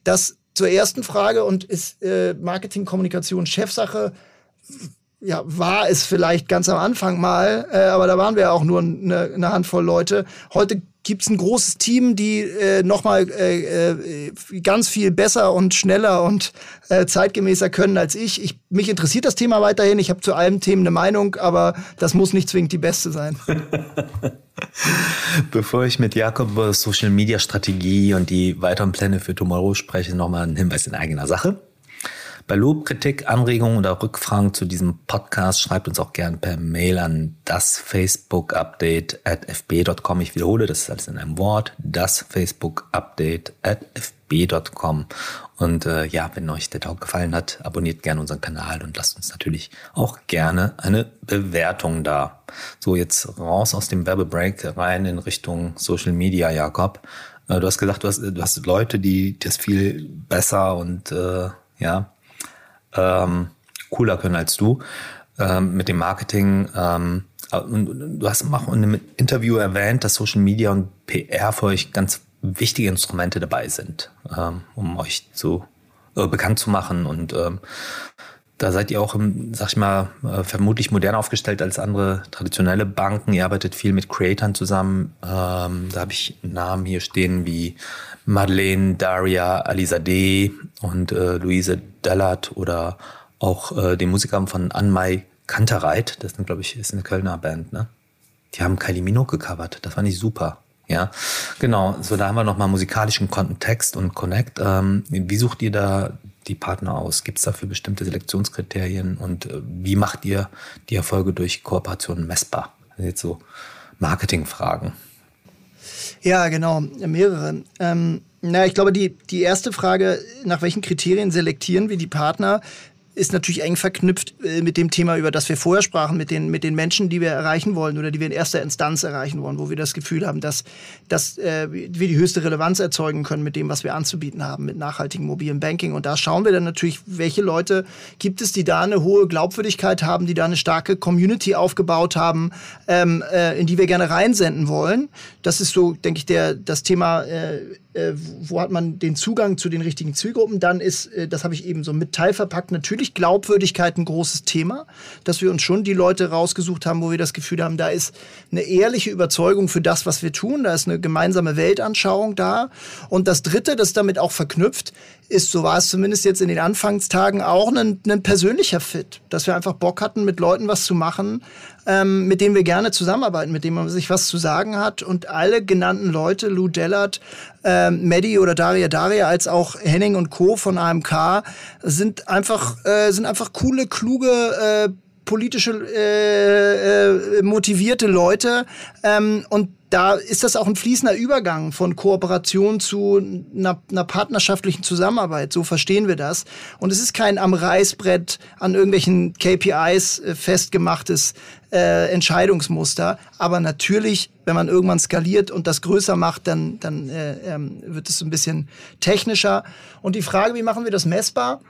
Das zur ersten Frage und ist äh, Marketing-Kommunikation Chefsache? ja, war es vielleicht ganz am Anfang mal, äh, aber da waren wir auch nur eine, eine Handvoll Leute. Heute gibt es ein großes Team, die äh, nochmal äh, äh, ganz viel besser und schneller und äh, zeitgemäßer können als ich. ich. Mich interessiert das Thema weiterhin. Ich habe zu allen Themen eine Meinung, aber das muss nicht zwingend die beste sein. Bevor ich mit Jakob über Social Media Strategie und die weiteren Pläne für Tomorrow spreche, nochmal ein Hinweis in eigener Sache. Bei Lob, Kritik, Anregungen oder Rückfragen zu diesem Podcast schreibt uns auch gern per Mail an das Facebook Update at fb.com. Ich wiederhole, das ist alles in einem Wort. Das Facebook Update at fb.com. Und äh, ja, wenn euch der Talk gefallen hat, abonniert gerne unseren Kanal und lasst uns natürlich auch gerne eine Bewertung da. So, jetzt raus aus dem Werbebreak rein in Richtung Social Media, Jakob. Äh, du hast gesagt, du hast, du hast Leute, die das viel besser und äh, ja, ähm, cooler können als du ähm, mit dem Marketing. Ähm, du hast auch in einem Interview erwähnt, dass Social Media und PR für euch ganz wichtige Instrumente dabei sind, ähm, um euch zu äh, bekannt zu machen und ähm, da seid ihr auch, sag ich mal, äh, vermutlich moderner aufgestellt als andere traditionelle Banken. Ihr arbeitet viel mit Creatoren zusammen. Ähm, da habe ich Namen hier stehen wie Madeleine, Daria, Alisa D. und äh, Luise Dallert oder auch äh, den Musikern von Anmai Kantereit. Das ist, glaube ich, ist eine Kölner Band, ne? Die haben Kylie Minogue gecovert. Das fand ich super. Ja, genau. So, da haben wir nochmal musikalischen Kontext und Connect. Ähm, wie sucht ihr da die Partner aus? Gibt es dafür bestimmte Selektionskriterien? Und äh, wie macht ihr die Erfolge durch Kooperationen messbar? Also jetzt so Marketingfragen. Ja, genau, mehrere. Ähm, na, ich glaube, die, die erste Frage, nach welchen Kriterien selektieren wir die Partner, ist natürlich eng verknüpft äh, mit dem Thema, über das wir vorher sprachen, mit den, mit den Menschen, die wir erreichen wollen oder die wir in erster Instanz erreichen wollen, wo wir das Gefühl haben, dass, dass äh, wir die höchste Relevanz erzeugen können mit dem, was wir anzubieten haben, mit nachhaltigem mobilen Banking. Und da schauen wir dann natürlich, welche Leute gibt es, die da eine hohe Glaubwürdigkeit haben, die da eine starke Community aufgebaut haben, ähm, äh, in die wir gerne reinsenden wollen. Das ist so, denke ich, der, das Thema äh, äh, wo hat man den Zugang zu den richtigen Zielgruppen. Dann ist, äh, das habe ich eben so mit Teil verpackt, natürlich Glaubwürdigkeit ein großes Thema, dass wir uns schon die Leute rausgesucht haben, wo wir das Gefühl haben, da ist eine ehrliche Überzeugung für das, was wir tun, da ist eine gemeinsame Weltanschauung da. Und das Dritte, das damit auch verknüpft, ist, so war es zumindest jetzt in den Anfangstagen, auch ein, ein persönlicher Fit, dass wir einfach Bock hatten, mit Leuten was zu machen, ähm, mit denen wir gerne zusammenarbeiten, mit denen man sich was zu sagen hat. Und alle genannten Leute, Lou Dellert, ähm, Maddie oder Daria Daria, als auch Henning und Co. von AMK, sind einfach, äh, sind einfach coole, kluge, äh, politische, äh, äh, motivierte Leute. Ähm, und da ist das auch ein fließender Übergang von Kooperation zu einer, einer, partnerschaftlichen Zusammenarbeit. So verstehen wir das. Und es ist kein am Reißbrett an irgendwelchen KPIs äh, festgemachtes äh, Entscheidungsmuster. Aber natürlich, wenn man irgendwann skaliert und das größer macht, dann, dann äh, ähm, wird es ein bisschen technischer. Und die Frage, wie machen wir das messbar?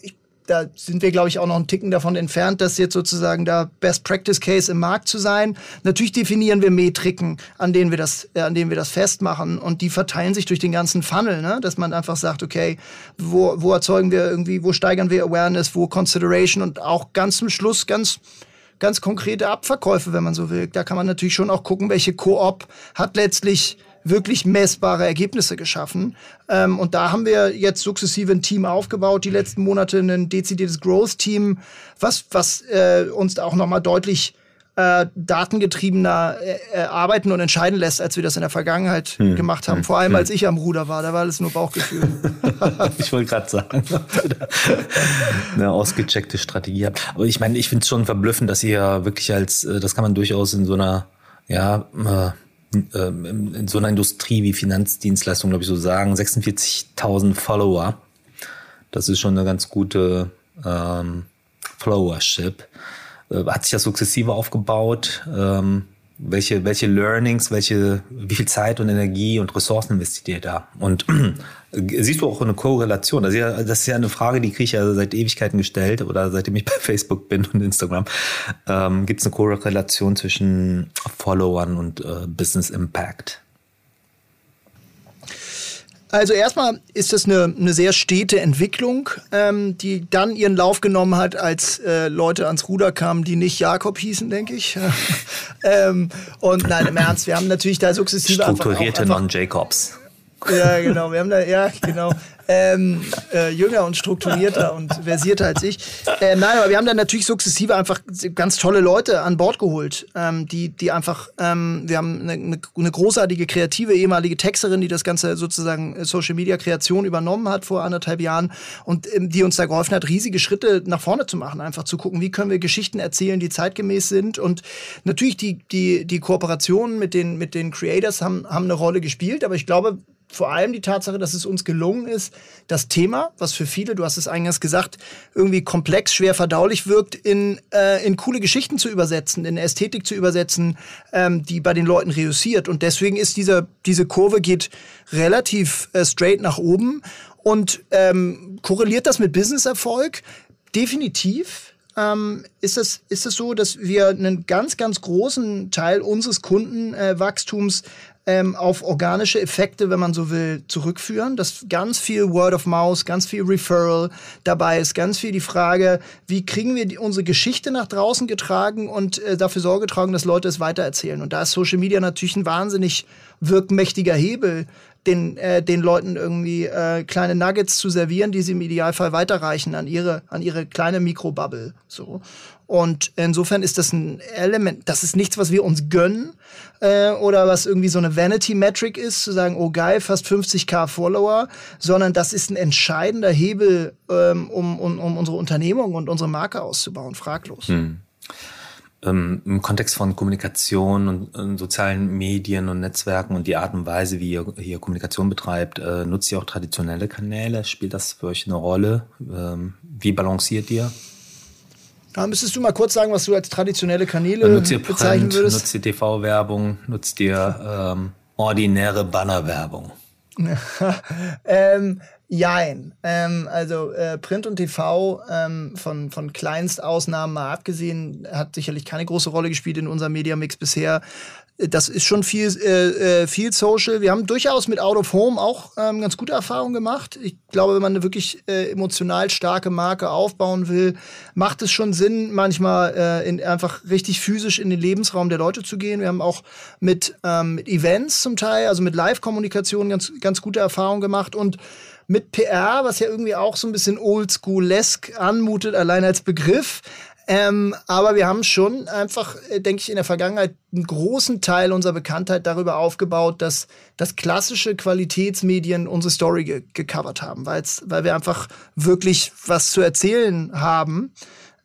Ich da sind wir, glaube ich, auch noch einen Ticken davon entfernt, das jetzt sozusagen da Best Practice Case im Markt zu sein. Natürlich definieren wir Metriken, an denen wir das, äh, an denen wir das festmachen und die verteilen sich durch den ganzen Funnel, ne? dass man einfach sagt, okay, wo, wo erzeugen wir irgendwie, wo steigern wir Awareness, wo Consideration und auch ganz zum Schluss ganz ganz konkrete Abverkäufe, wenn man so will. Da kann man natürlich schon auch gucken, welche Koop hat letztlich wirklich messbare Ergebnisse geschaffen. Ähm, und da haben wir jetzt sukzessive ein Team aufgebaut, die letzten Monate ein dezidiertes Growth-Team, was, was äh, uns auch nochmal deutlich äh, datengetriebener äh, äh, arbeiten und entscheiden lässt, als wir das in der Vergangenheit hm. gemacht haben. Hm. Vor allem, hm. als ich am Ruder war, da war alles nur Bauchgefühl. ich wollte gerade sagen, eine ausgecheckte Strategie habt. Aber ich meine, ich finde es schon verblüffend, dass ihr wirklich als, äh, das kann man durchaus in so einer, ja, äh, ähm, in so einer Industrie wie Finanzdienstleistung, glaube ich, so sagen, 46.000 Follower. Das ist schon eine ganz gute ähm, Followership. Äh, hat sich das sukzessive aufgebaut? Ähm, welche, welche Learnings, welche, wie viel Zeit und Energie und Ressourcen investiert ihr da? Und siehst du auch eine Korrelation? Das ist ja, das ist ja eine Frage, die kriege ich ja seit Ewigkeiten gestellt oder seitdem ich bei Facebook bin und Instagram. Ähm, Gibt es eine Korrelation zwischen Followern und äh, Business Impact? Also erstmal ist das eine, eine sehr stete Entwicklung, ähm, die dann ihren Lauf genommen hat, als äh, Leute ans Ruder kamen, die nicht Jakob hießen, denke ich. ähm, und nein, im Ernst, wir haben natürlich da sukzessive Strukturierte Non-Jacobs. Ja, genau. Wir haben da, ja, genau ähm, äh, jünger und strukturierter und versierter als ich. Äh, nein, aber wir haben dann natürlich sukzessive einfach ganz tolle Leute an Bord geholt, ähm, die, die einfach, ähm, wir haben eine, eine, großartige kreative ehemalige Texterin, die das ganze sozusagen Social Media Kreation übernommen hat vor anderthalb Jahren und ähm, die uns da geholfen hat, riesige Schritte nach vorne zu machen, einfach zu gucken, wie können wir Geschichten erzählen, die zeitgemäß sind und natürlich die, die, die Kooperationen mit den, mit den Creators haben, haben eine Rolle gespielt, aber ich glaube, vor allem die Tatsache, dass es uns gelungen ist, das Thema, was für viele, du hast es eingangs gesagt, irgendwie komplex, schwer verdaulich wirkt, in, äh, in coole Geschichten zu übersetzen, in Ästhetik zu übersetzen, ähm, die bei den Leuten reüssiert. Und deswegen ist diese, diese Kurve geht relativ äh, straight nach oben und ähm, korreliert das mit Businesserfolg? Definitiv. Ähm, ist, es, ist es so, dass wir einen ganz, ganz großen Teil unseres Kundenwachstums äh, ähm, auf organische Effekte, wenn man so will, zurückführen. Dass ganz viel Word of Mouth, ganz viel Referral dabei ist, ganz viel die Frage, wie kriegen wir die, unsere Geschichte nach draußen getragen und äh, dafür Sorge tragen, dass Leute es weitererzählen. Und da ist Social Media natürlich ein wahnsinnig wirkmächtiger Hebel, den, äh, den Leuten irgendwie äh, kleine Nuggets zu servieren, die sie im Idealfall weiterreichen an ihre, an ihre kleine Mikrobubble. So. Und insofern ist das ein Element, das ist nichts, was wir uns gönnen äh, oder was irgendwie so eine Vanity-Metric ist, zu sagen, oh geil, fast 50k Follower, sondern das ist ein entscheidender Hebel, ähm, um, um, um unsere Unternehmung und unsere Marke auszubauen, fraglos. Hm. Ähm, im Kontext von Kommunikation und, und, sozialen Medien und Netzwerken und die Art und Weise, wie ihr hier Kommunikation betreibt, äh, nutzt ihr auch traditionelle Kanäle? Spielt das für euch eine Rolle? Ähm, wie balanciert ihr? Ja, müsstest du mal kurz sagen, was du als traditionelle Kanäle nutzt ihr Print, bezeichnen würdest? Nutzt ihr TV-Werbung? Nutzt ihr ähm, ordinäre Bannerwerbung? ähm, Jein. Ähm, also äh, Print und TV ähm, von, von Kleinstausnahmen mal abgesehen, hat sicherlich keine große Rolle gespielt in unserem Mediamix bisher. Das ist schon viel, äh, äh, viel Social. Wir haben durchaus mit Out of Home auch ähm, ganz gute Erfahrungen gemacht. Ich glaube, wenn man eine wirklich äh, emotional starke Marke aufbauen will, macht es schon Sinn, manchmal äh, in, einfach richtig physisch in den Lebensraum der Leute zu gehen. Wir haben auch mit, ähm, Events zum Teil, also mit Live-Kommunikation ganz, ganz gute Erfahrungen gemacht und mit PR, was ja irgendwie auch so ein bisschen oldschool-esque anmutet, allein als Begriff. Ähm, aber wir haben schon einfach, äh, denke ich, in der Vergangenheit einen großen Teil unserer Bekanntheit darüber aufgebaut, dass, dass klassische Qualitätsmedien unsere Story ge gecovert haben, weil wir einfach wirklich was zu erzählen haben.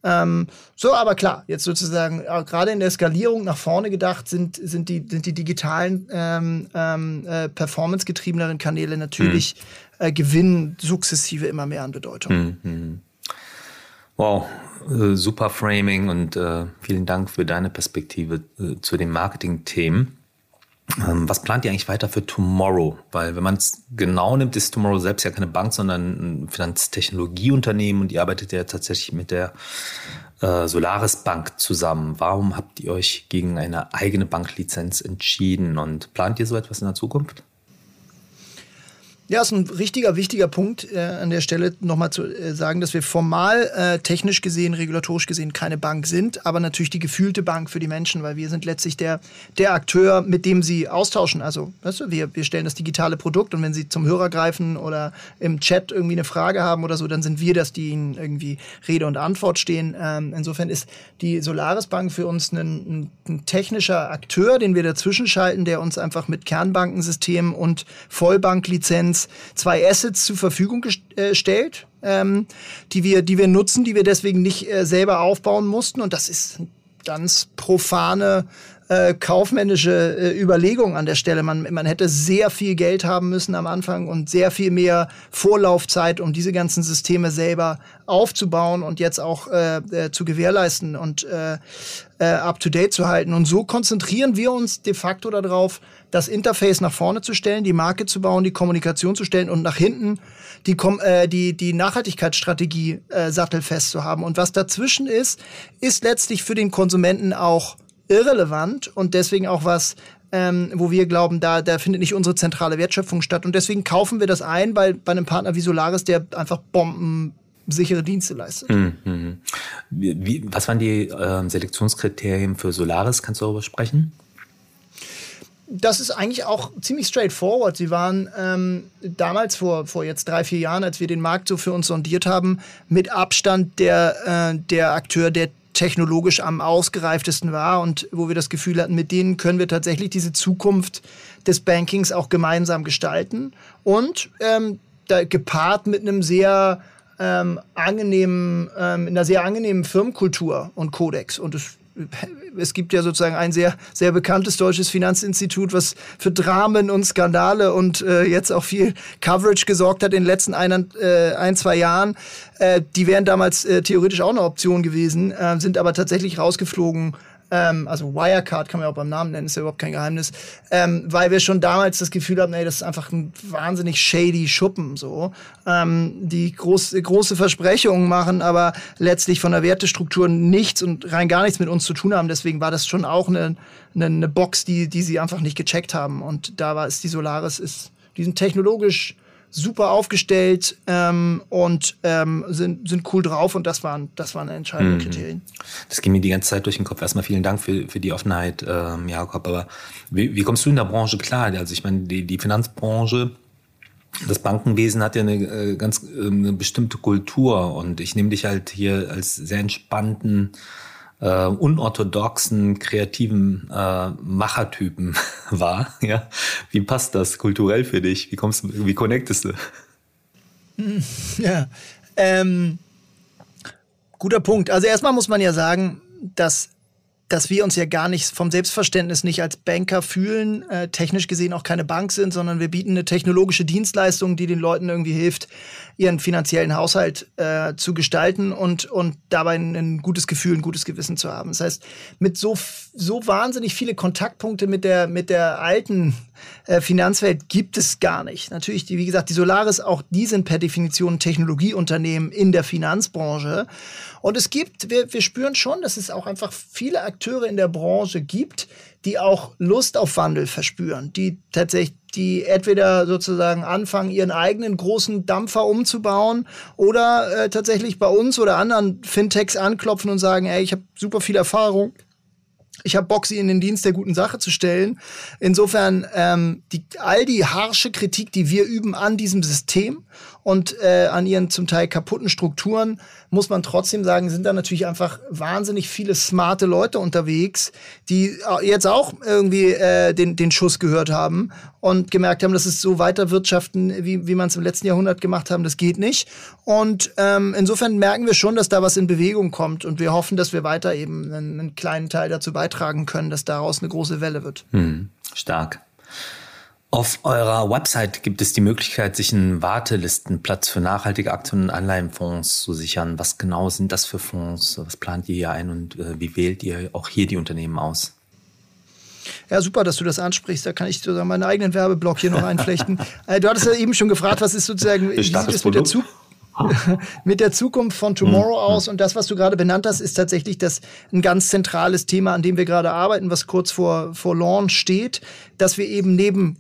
Ähm, so, aber klar, jetzt sozusagen, gerade in der Skalierung nach vorne gedacht, sind, sind, die, sind die digitalen ähm, ähm, äh, performance-getriebeneren Kanäle natürlich mhm äh, gewinnen sukzessive immer mehr an Bedeutung. Mhm. Wow, äh, super Framing und äh, vielen Dank für deine Perspektive äh, zu den Marketing-Themen. Ähm, was plant ihr eigentlich weiter für Tomorrow? Weil wenn man es genau nimmt, ist Tomorrow selbst ja keine Bank, sondern ein Finanztechnologieunternehmen und ihr arbeitet ja tatsächlich mit der äh, Solaris Bank zusammen. Warum habt ihr euch gegen eine eigene Banklizenz entschieden und plant ihr so etwas in der Zukunft? Ja, ist ein richtiger, wichtiger Punkt äh, an der Stelle nochmal zu äh, sagen, dass wir formal, äh, technisch gesehen, regulatorisch gesehen keine Bank sind, aber natürlich die gefühlte Bank für die Menschen, weil wir sind letztlich der, der Akteur, mit dem sie austauschen. Also, weißt du, wir, wir stellen das digitale Produkt und wenn sie zum Hörer greifen oder im Chat irgendwie eine Frage haben oder so, dann sind wir das, die ihnen irgendwie Rede und Antwort stehen. Ähm, insofern ist die Solaris Bank für uns ein, ein, technischer Akteur, den wir dazwischen schalten, der uns einfach mit Kernbankensystemen und Vollbanklizenz zwei Assets zur Verfügung gestellt, äh, ähm, die, wir, die wir nutzen, die wir deswegen nicht äh, selber aufbauen mussten. Und das ist ganz profane äh, kaufmännische äh, Überlegung an der Stelle. Man, man hätte sehr viel Geld haben müssen am Anfang und sehr viel mehr Vorlaufzeit, um diese ganzen Systeme selber aufzubauen und jetzt auch äh, äh, zu gewährleisten und äh, äh, up-to-date zu halten. Und so konzentrieren wir uns de facto darauf, das Interface nach vorne zu stellen, die Marke zu bauen, die Kommunikation zu stellen und nach hinten die, äh, die, die Nachhaltigkeitsstrategie äh, sattelfest zu haben. Und was dazwischen ist, ist letztlich für den Konsumenten auch irrelevant und deswegen auch was, ähm, wo wir glauben, da, da findet nicht unsere zentrale Wertschöpfung statt. Und deswegen kaufen wir das ein bei, bei einem Partner wie Solaris, der einfach bombensichere Dienste leistet. Mhm. Wie, was waren die äh, Selektionskriterien für Solaris? Kannst du darüber sprechen? das ist eigentlich auch ziemlich straightforward. Sie waren ähm, damals vor, vor jetzt drei, vier Jahren, als wir den Markt so für uns sondiert haben, mit Abstand der, äh, der Akteur, der technologisch am ausgereiftesten war und wo wir das Gefühl hatten, mit denen können wir tatsächlich diese Zukunft des Bankings auch gemeinsam gestalten. Und ähm, da, gepaart mit einem sehr ähm, angenehmen, ähm, in einer sehr angenehmen Firmenkultur und Kodex. Und es es gibt ja sozusagen ein sehr, sehr bekanntes deutsches Finanzinstitut, was für Dramen und Skandale und äh, jetzt auch viel Coverage gesorgt hat in den letzten ein, äh, ein zwei Jahren. Äh, die wären damals äh, theoretisch auch eine Option gewesen, äh, sind aber tatsächlich rausgeflogen ähm, also Wirecard kann man ja auch beim Namen nennen, ist ja überhaupt kein Geheimnis, ähm, weil wir schon damals das Gefühl hatten, ey, das ist einfach ein wahnsinnig shady Schuppen, so, ähm, die groß, große Versprechungen machen, aber letztlich von der Wertestruktur nichts und rein gar nichts mit uns zu tun haben. Deswegen war das schon auch eine, eine, eine Box, die, die sie einfach nicht gecheckt haben. Und da war es die Solaris, ist, die sind technologisch super aufgestellt ähm, und ähm, sind, sind cool drauf und das waren, das waren entscheidende mhm. Kriterien. Das ging mir die ganze Zeit durch den Kopf. Erstmal vielen Dank für, für die Offenheit, ähm, Jakob. Aber wie, wie kommst du in der Branche klar? Also ich meine, die, die Finanzbranche, das Bankenwesen hat ja eine äh, ganz äh, eine bestimmte Kultur und ich nehme dich halt hier als sehr entspannten äh, unorthodoxen, kreativen äh, Machertypen war. Ja? Wie passt das kulturell für dich? Wie kommst du, wie connectest du? Ja, ähm, guter Punkt. Also erstmal muss man ja sagen, dass dass wir uns ja gar nicht vom Selbstverständnis nicht als Banker fühlen, äh, technisch gesehen auch keine Bank sind, sondern wir bieten eine technologische Dienstleistung, die den Leuten irgendwie hilft, ihren finanziellen Haushalt äh, zu gestalten und, und dabei ein, gutes Gefühl, ein gutes Gewissen zu haben. Das heißt, mit so, so wahnsinnig viele Kontaktpunkte mit der, mit der alten äh, Finanzwelt gibt es gar nicht. Natürlich, die, wie gesagt, die Solaris, auch die sind per Definition Technologieunternehmen in der Finanzbranche. Und es gibt, wir, wir spüren schon, dass es auch einfach viele Akteure in der Branche gibt, die auch Lust auf Wandel verspüren, die tatsächlich, die entweder sozusagen anfangen, ihren eigenen großen Dampfer umzubauen oder äh, tatsächlich bei uns oder anderen Fintechs anklopfen und sagen, ey, ich habe super viel Erfahrung, ich habe Bock, sie in den Dienst der guten Sache zu stellen. Insofern ähm, die, all die harsche Kritik, die wir üben an diesem System und äh, an ihren zum Teil kaputten Strukturen, muss man trotzdem sagen, sind da natürlich einfach wahnsinnig viele smarte Leute unterwegs, die jetzt auch irgendwie äh, den, den Schuss gehört haben und gemerkt haben, dass es so weiter wirtschaften, wie, wie man es im letzten Jahrhundert gemacht haben, das geht nicht. Und ähm, insofern merken wir schon, dass da was in Bewegung kommt und wir hoffen, dass wir weiter eben einen, einen kleinen Teil dazu beitragen können, dass daraus eine große Welle wird. Hm, stark. Auf eurer Website gibt es die Möglichkeit, sich einen Wartelistenplatz für nachhaltige Aktien und Anleihenfonds zu sichern. Was genau sind das für Fonds? Was plant ihr hier ein und äh, wie wählt ihr auch hier die Unternehmen aus? Ja, super, dass du das ansprichst. Da kann ich sozusagen meinen eigenen Werbeblock hier noch einflechten. Äh, du hattest ja eben schon gefragt, was ist sozusagen, wie sieht es mit der, mit der Zukunft von Tomorrow mhm. aus? Und das, was du gerade benannt hast, ist tatsächlich das ein ganz zentrales Thema, an dem wir gerade arbeiten, was kurz vor, vor Launch steht, dass wir eben neben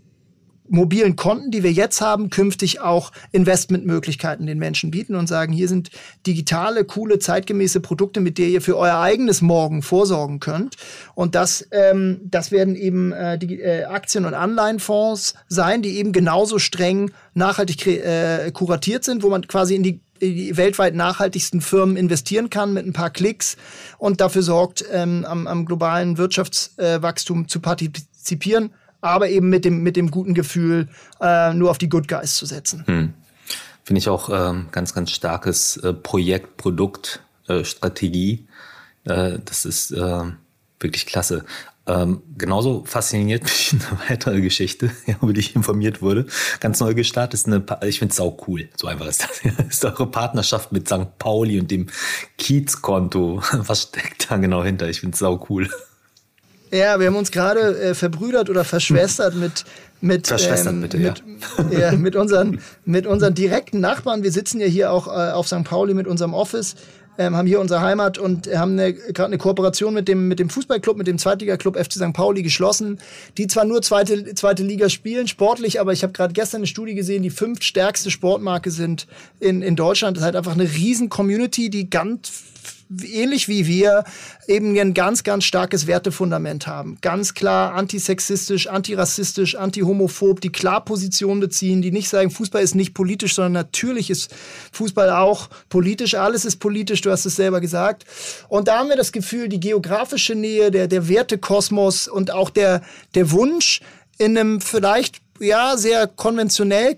mobilen Konten, die wir jetzt haben, künftig auch Investmentmöglichkeiten den Menschen bieten und sagen, hier sind digitale, coole, zeitgemäße Produkte, mit der ihr für euer eigenes Morgen vorsorgen könnt. Und das, ähm, das werden eben äh, die äh, Aktien- und Anleihenfonds sein, die eben genauso streng nachhaltig äh, kuratiert sind, wo man quasi in die die weltweit nachhaltigsten Firmen investieren kann mit ein paar Klicks und dafür sorgt, ähm, am, am globalen Wirtschaftswachstum äh, zu partizipieren aber eben mit dem, mit dem guten Gefühl, äh, nur auf die Good Guys zu setzen. Hm. Finde ich auch ähm, ganz, ganz starkes äh, Projekt, Produkt, äh, Strategie. Äh, das ist äh, wirklich klasse. Ähm, genauso fasziniert mich eine weitere Geschichte, ja, über die ich informiert wurde. Ganz neu gestartet ist eine, pa ich finde es sau cool. So einfach ist das. Ja, ist eure Partnerschaft mit St. Pauli und dem Kiez-Konto. Was steckt da genau hinter? Ich finde es sau cool. Ja, wir haben uns gerade äh, verbrüdert oder verschwestert mit mit, Verschwestert ähm, bitte, mit, ja. ja. mit, unseren, mit unseren direkten Nachbarn. Wir sitzen ja hier auch äh, auf St. Pauli mit unserem Office, ähm, haben hier unsere Heimat und haben gerade eine Kooperation mit dem, mit dem Fußballclub, mit dem Zweitliga-Club FC St. Pauli geschlossen, die zwar nur zweite, zweite Liga spielen, sportlich, aber ich habe gerade gestern eine Studie gesehen, die fünf stärkste Sportmarke sind in, in Deutschland. Das ist halt einfach eine riesen Community, die ganz ähnlich wie wir eben ein ganz, ganz starkes Wertefundament haben. Ganz klar antisexistisch, antirassistisch, antihomophob, die klar Position beziehen, die nicht sagen, Fußball ist nicht politisch, sondern natürlich ist Fußball auch politisch. Alles ist politisch, du hast es selber gesagt. Und da haben wir das Gefühl, die geografische Nähe, der, der Wertekosmos und auch der, der Wunsch in einem vielleicht ja sehr konventionell,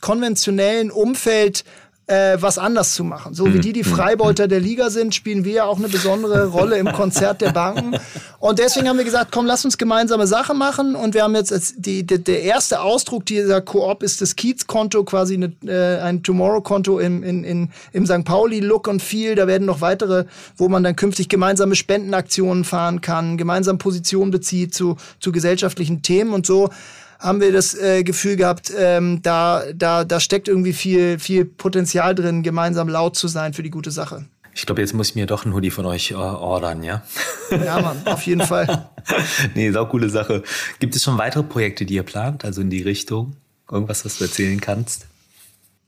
konventionellen Umfeld äh, was anders zu machen. So wie die die mhm. Freibeuter der Liga sind, spielen wir ja auch eine besondere Rolle im Konzert der Banken. Und deswegen haben wir gesagt, komm, lass uns gemeinsame Sache machen. Und wir haben jetzt die, die, der erste Ausdruck dieser Koop ist das Kiez-Konto, quasi eine, äh, ein Tomorrow-Konto im, in, in, im St. Pauli-Look und Feel. Da werden noch weitere, wo man dann künftig gemeinsame Spendenaktionen fahren kann, gemeinsam Position bezieht zu, zu gesellschaftlichen Themen und so haben wir das äh, Gefühl gehabt, ähm, da, da, da steckt irgendwie viel, viel Potenzial drin, gemeinsam laut zu sein für die gute Sache. Ich glaube, jetzt muss ich mir doch ein Hoodie von euch äh, ordern, ja? Ja, Mann, auf jeden Fall. nee, sau coole Sache. Gibt es schon weitere Projekte, die ihr plant, also in die Richtung? Irgendwas, was du erzählen kannst?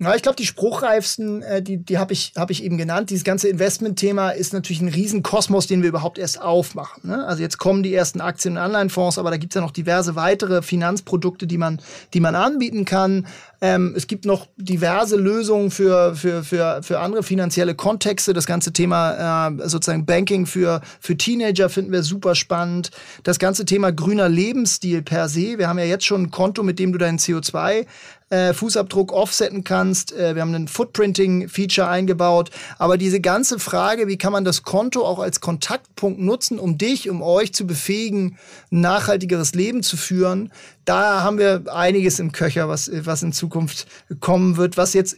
Ja, ich glaube, die spruchreifsten, äh, die, die habe ich, hab ich eben genannt. Dieses ganze Investment-Thema ist natürlich ein Riesenkosmos, den wir überhaupt erst aufmachen. Ne? Also jetzt kommen die ersten Aktien- und Anleihenfonds, aber da gibt's ja noch diverse weitere Finanzprodukte, die man, die man anbieten kann. Ähm, es gibt noch diverse Lösungen für, für, für, für andere finanzielle Kontexte. Das ganze Thema äh, sozusagen Banking für, für Teenager finden wir super spannend. Das ganze Thema grüner Lebensstil per se. Wir haben ja jetzt schon ein Konto, mit dem du deinen CO2 äh, Fußabdruck offsetten kannst. Äh, wir haben ein Footprinting-Feature eingebaut. Aber diese ganze Frage, wie kann man das Konto auch als Kontaktpunkt nutzen, um dich, um euch zu befähigen, ein nachhaltigeres Leben zu führen, da haben wir einiges im Köcher, was, was in Zukunft kommen wird, was jetzt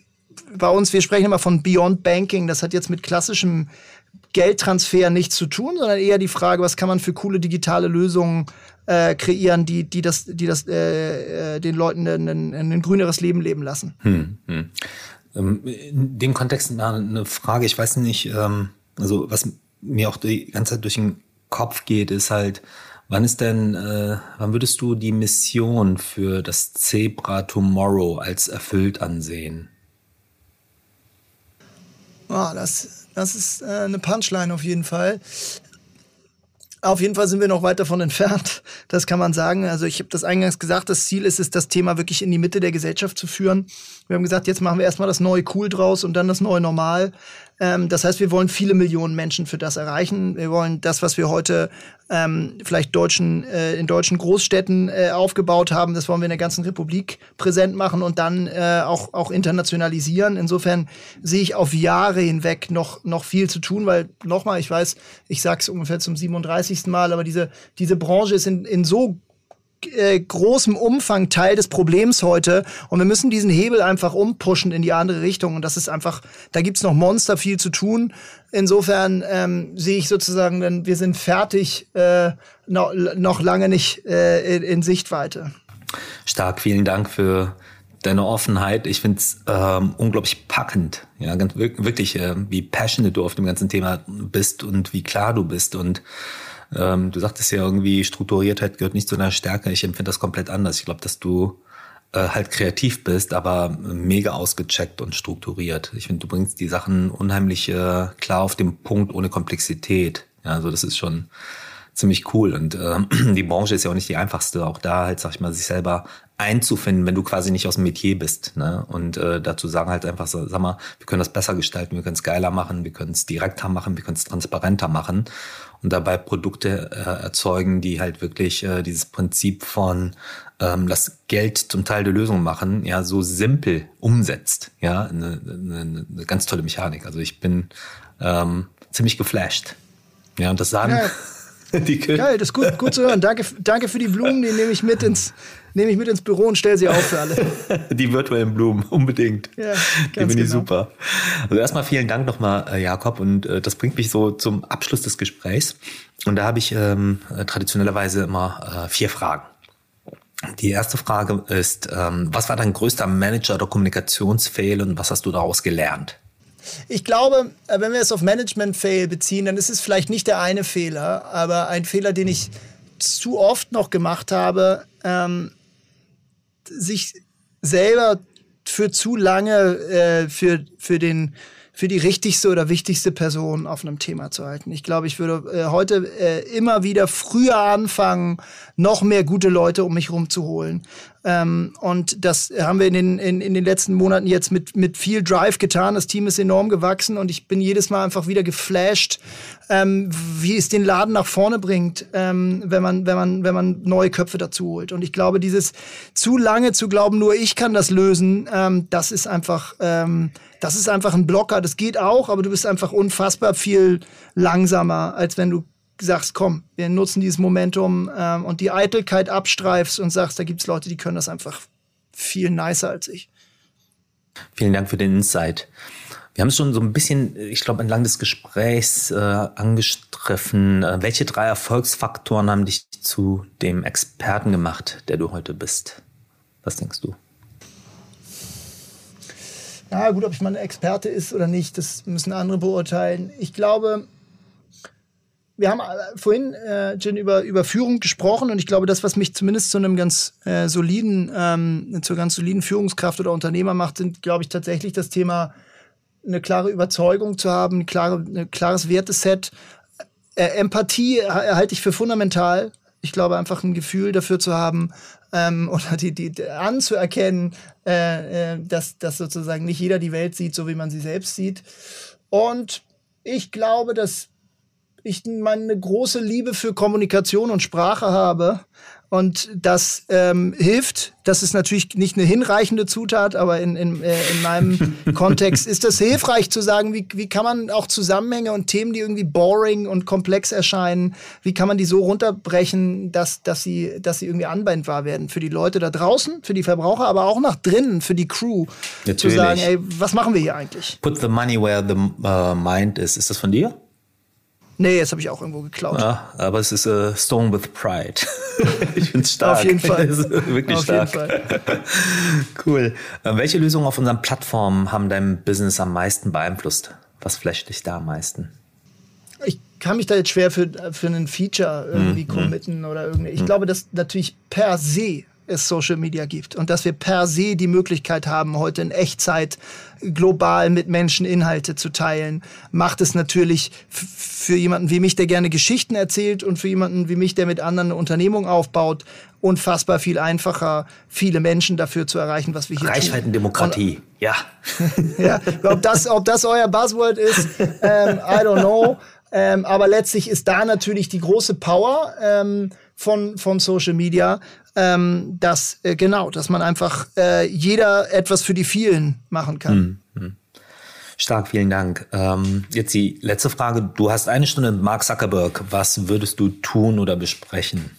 bei uns, wir sprechen immer von Beyond Banking, das hat jetzt mit klassischem Geldtransfer nichts zu tun, sondern eher die Frage, was kann man für coole digitale Lösungen äh, kreieren, die, die das, die das äh, äh den Leuten ein, ein, grüneres Leben leben lassen. Hm, hm. Ähm, in dem Kontext eine Frage, ich weiß nicht, ähm, also was mir auch die ganze Zeit durch den Kopf geht, ist halt, wann ist denn, äh, wann würdest du die Mission für das Zebra Tomorrow als erfüllt ansehen? Oh, das, das ist äh, eine Punchline auf jeden Fall. Auf jeden Fall sind wir noch weit davon entfernt. Das kann man sagen. Also ich habe das eingangs gesagt, das Ziel ist es, das Thema wirklich in die Mitte der Gesellschaft zu führen. Wir haben gesagt, jetzt machen wir erstmal das neue Cool draus und dann das neue Normal. Ähm, das heißt, wir wollen viele Millionen Menschen für das erreichen. Wir wollen das, was wir heute ähm, vielleicht deutschen, äh, in deutschen Großstädten äh, aufgebaut haben, das wollen wir in der ganzen Republik präsent machen und dann äh, auch, auch internationalisieren. Insofern sehe ich auf Jahre hinweg noch, noch viel zu tun, weil nochmal, ich weiß, ich sage es ungefähr zum 37. Mal, aber diese, diese Branche ist in, in so äh, großem Umfang Teil des Problems heute und wir müssen diesen Hebel einfach umpushen in die andere Richtung und das ist einfach, da gibt's noch Monster viel zu tun. Insofern ähm, sehe ich sozusagen, denn wir sind fertig, äh, noch, noch lange nicht äh, in, Sichtweite. Stark, vielen Dank für deine Offenheit. Ich finde es ähm, unglaublich packend, ja, ganz wirklich, äh, wie passionate du auf dem ganzen Thema bist und wie klar du bist und ähm, du sagtest ja irgendwie, Strukturiertheit gehört nicht zu deiner Stärke. Ich empfinde das komplett anders. Ich glaube, dass du äh, halt kreativ bist, aber mega ausgecheckt und strukturiert. Ich finde, du bringst die Sachen unheimlich äh, klar auf den Punkt, ohne Komplexität. Ja, also das ist schon ziemlich cool. Und äh, die Branche ist ja auch nicht die einfachste. Auch da halt, sag ich mal, sich selber einzufinden, wenn du quasi nicht aus dem Metier bist. Ne? Und äh, dazu sagen halt einfach, so, sag mal, wir können das besser gestalten, wir können es geiler machen, wir können es direkter machen, wir können es transparenter machen und dabei Produkte äh, erzeugen, die halt wirklich äh, dieses Prinzip von ähm, das Geld zum Teil der Lösung machen, ja, so simpel umsetzt. Ja, eine, eine, eine ganz tolle Mechanik. Also ich bin ähm, ziemlich geflasht. Ja, und das sagen. Ja. Die Geil, das ist gut, gut zu hören. Danke, danke für die Blumen, die nehme ich mit ins, nehme ich mit ins Büro und stelle sie auf für alle. Die virtuellen Blumen, unbedingt. Ja, die finde genau. ich super. Also erstmal vielen Dank nochmal, äh, Jakob. Und äh, das bringt mich so zum Abschluss des Gesprächs. Und da habe ich ähm, traditionellerweise immer äh, vier Fragen. Die erste Frage ist, ähm, was war dein größter Manager- oder Kommunikationsfail und was hast du daraus gelernt? Ich glaube, äh, wenn wir es auf Management-Fail beziehen, dann ist es vielleicht nicht der eine Fehler, aber ein Fehler, den ich zu oft noch gemacht habe, ähm, sich selber für zu lange äh, für, für den für die richtigste oder wichtigste Person auf einem Thema zu halten. Ich glaube, ich würde äh, heute äh, immer wieder früher anfangen, noch mehr gute Leute um mich rumzuholen. Ähm, und das haben wir in den, in, in den letzten Monaten jetzt mit, mit viel Drive getan. Das Team ist enorm gewachsen und ich bin jedes Mal einfach wieder geflasht, ähm, wie es den Laden nach vorne bringt, ähm, wenn, man, wenn, man, wenn man neue Köpfe dazu holt. Und ich glaube, dieses zu lange zu glauben, nur ich kann das lösen, ähm, das ist einfach ähm, das ist einfach ein Blocker. Das geht auch, aber du bist einfach unfassbar viel langsamer, als wenn du sagst, komm, wir nutzen dieses Momentum ähm, und die Eitelkeit abstreifst und sagst, da gibt es Leute, die können das einfach viel nicer als ich. Vielen Dank für den Insight. Wir haben es schon so ein bisschen, ich glaube, entlang des Gesprächs äh, angestriffen. Äh, welche drei Erfolgsfaktoren haben dich zu dem Experten gemacht, der du heute bist? Was denkst du? Ja, gut, ob ich mal ein Experte ist oder nicht, das müssen andere beurteilen. Ich glaube, wir haben äh, vorhin, äh, Jin, über, über Führung gesprochen und ich glaube, das, was mich zumindest zu einem ganz äh, soliden, ähm, zur ganz soliden Führungskraft oder Unternehmer macht, sind, glaube ich, tatsächlich das Thema, eine klare Überzeugung zu haben, ein, klare, ein klares Werteset. Äh, Empathie halte ich für fundamental. Ich glaube, einfach ein Gefühl dafür zu haben, ähm, oder die, die anzuerkennen, äh, äh, dass, dass sozusagen nicht jeder die Welt sieht, so wie man sie selbst sieht. Und ich glaube, dass ich meine große Liebe für Kommunikation und Sprache habe Und das ähm, hilft. Das ist natürlich nicht eine hinreichende Zutat, aber in, in, äh, in meinem Kontext ist das hilfreich zu sagen, wie, wie kann man auch Zusammenhänge und Themen, die irgendwie boring und komplex erscheinen, wie kann man die so runterbrechen, dass, dass, sie, dass sie irgendwie anwendbar werden für die Leute da draußen, für die Verbraucher, aber auch nach drinnen, für die Crew. Natürlich. Zu sagen, ey, was machen wir hier eigentlich? Put the money where the uh, mind is. Ist das von dir? Nee, das habe ich auch irgendwo geklaut. Ja, aber es ist uh, Stone with Pride. ich finde es stark. auf jeden Fall. wirklich auf stark. Cool. Äh, welche Lösungen auf unseren Plattformen haben dein Business am meisten beeinflusst? Was flasht dich da am meisten? Ich kann mich da jetzt schwer für, für einen Feature irgendwie mhm. committen oder irgendwie. Ich mhm. glaube, dass natürlich per se es Social Media gibt und dass wir per se die Möglichkeit haben, heute in Echtzeit global mit Menschen Inhalte zu teilen, macht es natürlich für jemanden wie mich, der gerne Geschichten erzählt und für jemanden wie mich, der mit anderen eine Unternehmung aufbaut, unfassbar viel einfacher, viele Menschen dafür zu erreichen, was wir hier Reichweitendemokratie, tun. ja. ja. Ob das, ob das euer Buzzword ist, ähm, I don't know. Ähm, aber letztlich ist da natürlich die große Power ähm, von, von Social Media, ähm, dass äh, genau, dass man einfach äh, jeder etwas für die vielen machen kann. Mhm. Stark, vielen Dank. Ähm, jetzt die letzte Frage. Du hast eine Stunde mit Mark Zuckerberg. Was würdest du tun oder besprechen?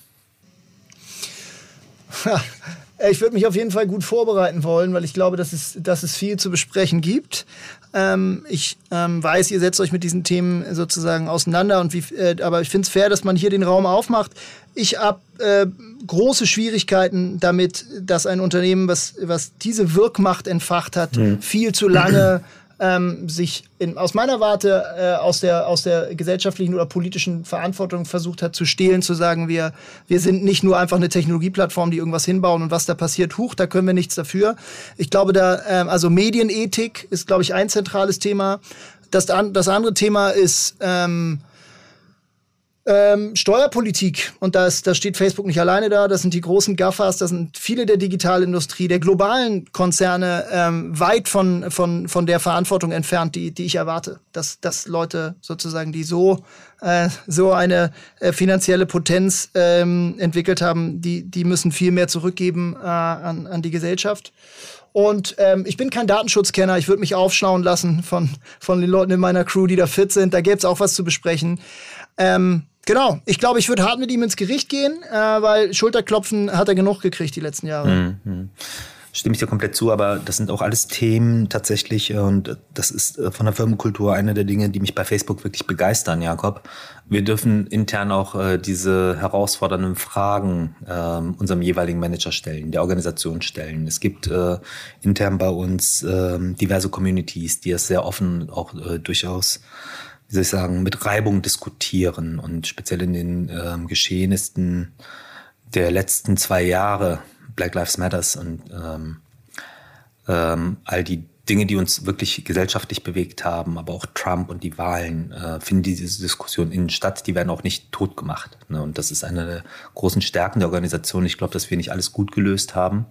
Ich würde mich auf jeden Fall gut vorbereiten wollen, weil ich glaube, dass es, dass es viel zu besprechen gibt. Ähm, ich ähm, weiß, ihr setzt euch mit diesen Themen sozusagen auseinander, und wie, äh, aber ich finde es fair, dass man hier den Raum aufmacht. Ich habe äh, große Schwierigkeiten damit, dass ein Unternehmen, was, was diese Wirkmacht entfacht hat, mhm. viel zu lange ähm, sich in, aus meiner Warte äh, aus, der, aus der gesellschaftlichen oder politischen Verantwortung versucht hat zu stehlen, zu sagen, wir, wir sind nicht nur einfach eine Technologieplattform, die irgendwas hinbauen und was da passiert, huch, da können wir nichts dafür. Ich glaube, da, ähm, also Medienethik ist, glaube ich, ein zentrales Thema. Das, das andere Thema ist, ähm, ähm, Steuerpolitik, und das steht Facebook nicht alleine da, das sind die großen Gaffers, das sind viele der Digitalindustrie, der globalen Konzerne ähm, weit von, von, von der Verantwortung entfernt, die, die ich erwarte. Dass, dass Leute sozusagen, die so, äh, so eine äh, finanzielle Potenz ähm, entwickelt haben, die, die müssen viel mehr zurückgeben äh, an, an die Gesellschaft. Und ähm, ich bin kein Datenschutzkenner, ich würde mich aufschlauen lassen von, von den Leuten in meiner Crew, die da fit sind. Da gäbe es auch was zu besprechen. Ähm, Genau, ich glaube, ich würde hart mit ihm ins Gericht gehen, äh, weil Schulterklopfen hat er genug gekriegt die letzten Jahre. Mhm. Stimme ich dir komplett zu, aber das sind auch alles Themen tatsächlich und das ist äh, von der Firmenkultur eine der Dinge, die mich bei Facebook wirklich begeistern, Jakob. Wir dürfen intern auch äh, diese herausfordernden Fragen äh, unserem jeweiligen Manager stellen, der Organisation stellen. Es gibt äh, intern bei uns ähm, diverse Communities, die es sehr offen auch äh, durchaus wie soll ich sagen, mit Reibung diskutieren und speziell in den ähm, Geschehnissen der letzten zwei Jahre, Black Lives Matters und ähm, ähm, all die Dinge, die uns wirklich gesellschaftlich bewegt haben, aber auch Trump und die Wahlen, äh, finden diese Diskussionen in statt, die werden auch nicht tot gemacht. Ne? Und das ist eine der großen Stärken der Organisation. Ich glaube, dass wir nicht alles gut gelöst haben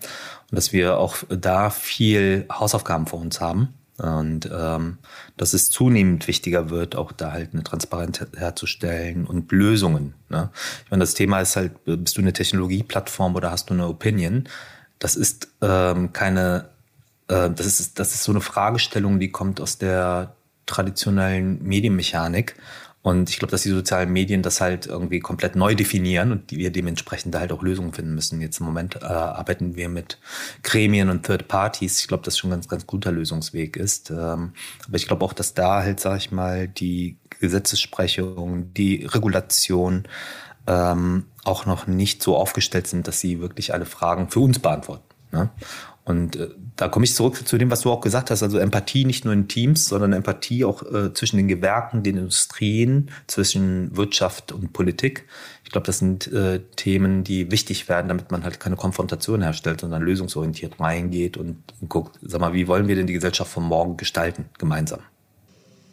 und dass wir auch da viel Hausaufgaben vor uns haben. Und ähm, dass es zunehmend wichtiger wird, auch da halt eine Transparenz herzustellen und Lösungen. Ne? Ich meine, das Thema ist halt, bist du eine Technologieplattform oder hast du eine Opinion? Das ist ähm, keine, äh, das ist, das ist so eine Fragestellung, die kommt aus der traditionellen Medienmechanik und ich glaube, dass die sozialen Medien das halt irgendwie komplett neu definieren und wir dementsprechend da halt auch Lösungen finden müssen. Jetzt im Moment äh, arbeiten wir mit Gremien und Third Parties. Ich glaube, das schon ein ganz, ganz guter Lösungsweg ist. Ähm, aber ich glaube auch, dass da halt, sag ich mal, die Gesetzessprechung, die Regulation ähm, auch noch nicht so aufgestellt sind, dass sie wirklich alle Fragen für uns beantworten. Ne? Und äh, da komme ich zurück zu dem, was du auch gesagt hast, also Empathie nicht nur in Teams, sondern Empathie auch äh, zwischen den Gewerken, den Industrien, zwischen Wirtschaft und Politik. Ich glaube, das sind äh, Themen, die wichtig werden, damit man halt keine Konfrontation herstellt, sondern lösungsorientiert reingeht und, und guckt, sag mal, wie wollen wir denn die Gesellschaft von morgen gestalten, gemeinsam?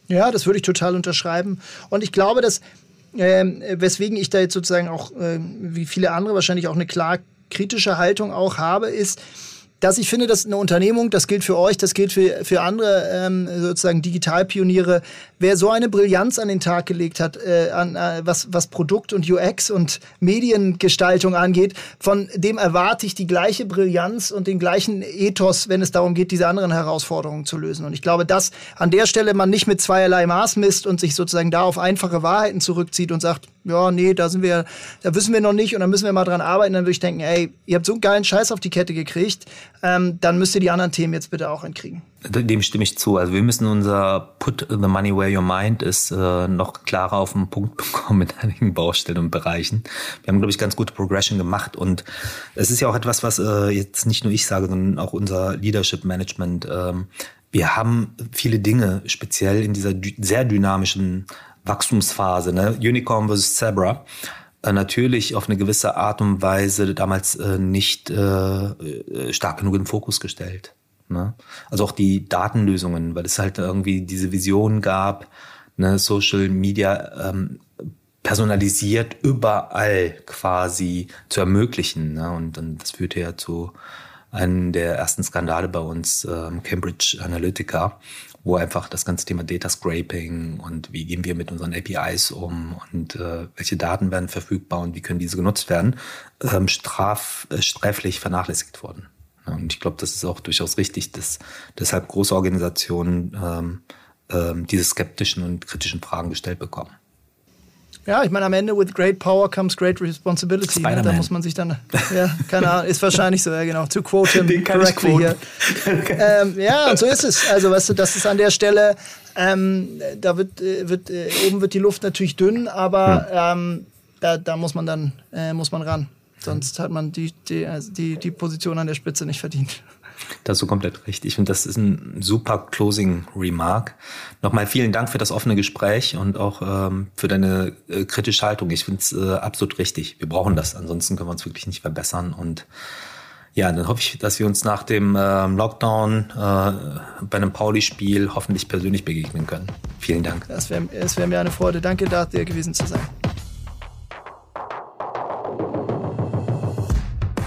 Ja, das würde ich total unterschreiben. Und ich glaube, dass, äh, weswegen ich da jetzt sozusagen auch, äh, wie viele andere wahrscheinlich auch eine klar kritische Haltung auch habe, ist, dass ich finde, dass eine Unternehmung, das gilt für euch, das gilt für, für andere ähm, sozusagen Digitalpioniere, wer so eine Brillanz an den Tag gelegt hat, äh, an, äh, was, was Produkt und UX und Mediengestaltung angeht, von dem erwarte ich die gleiche Brillanz und den gleichen Ethos, wenn es darum geht, diese anderen Herausforderungen zu lösen. Und ich glaube, dass an der Stelle man nicht mit zweierlei Maß misst und sich sozusagen da auf einfache Wahrheiten zurückzieht und sagt, ja, nee, da sind wir, da wissen wir noch nicht und da müssen wir mal dran arbeiten, dann würde ich denken, ey, ihr habt so einen geilen Scheiß auf die Kette gekriegt, ähm, dann müsst ihr die anderen Themen jetzt bitte auch entkriegen. Dem stimme ich zu. Also wir müssen unser Put the money where your mind ist äh, noch klarer auf den Punkt bekommen mit einigen Baustellen und Bereichen. Wir haben, glaube ich, ganz gute Progression gemacht und es ist ja auch etwas, was äh, jetzt nicht nur ich sage, sondern auch unser Leadership Management. Ähm, wir haben viele Dinge, speziell in dieser sehr dynamischen Wachstumsphase, ne? Unicorn versus Zebra, äh, natürlich auf eine gewisse Art und Weise damals äh, nicht äh, äh, stark genug den Fokus gestellt. Ne? Also auch die Datenlösungen, weil es halt irgendwie diese Vision gab, ne, Social Media ähm, personalisiert überall quasi zu ermöglichen. Ne? Und dann das führte ja zu einem der ersten Skandale bei uns, ähm, Cambridge Analytica, wo einfach das ganze Thema Data Scraping und wie gehen wir mit unseren APIs um und äh, welche Daten werden verfügbar und wie können diese genutzt werden, ähm, straf, äh, sträflich vernachlässigt wurden. Und ich glaube, das ist auch durchaus richtig, dass deshalb große Organisationen ähm, ähm, diese skeptischen und kritischen Fragen gestellt bekommen. Ja, ich meine, am Ende with great power comes great responsibility. Ne? Da muss man sich dann, ja, keine Ahnung, ist wahrscheinlich so, ja genau, to quote him Den correctly hier. ähm, ja, und so ist es. Also, weißt du, das ist an der Stelle, ähm, da wird, äh, wird äh, oben wird die Luft natürlich dünn, aber hm. ähm, da, da muss man dann, äh, muss man ran. Sonst hat man die, die, also die, die Position an der Spitze nicht verdient. Das ist so komplett richtig. Und das ist ein super Closing Remark. Nochmal vielen Dank für das offene Gespräch und auch ähm, für deine äh, kritische Haltung. Ich finde es äh, absolut richtig. Wir brauchen das. Ansonsten können wir uns wirklich nicht verbessern. Und ja, dann hoffe ich, dass wir uns nach dem äh, Lockdown bei einem Pauli-Spiel hoffentlich persönlich begegnen können. Vielen Dank. Das wäre wär mir eine Freude. Danke, da dir gewesen zu sein.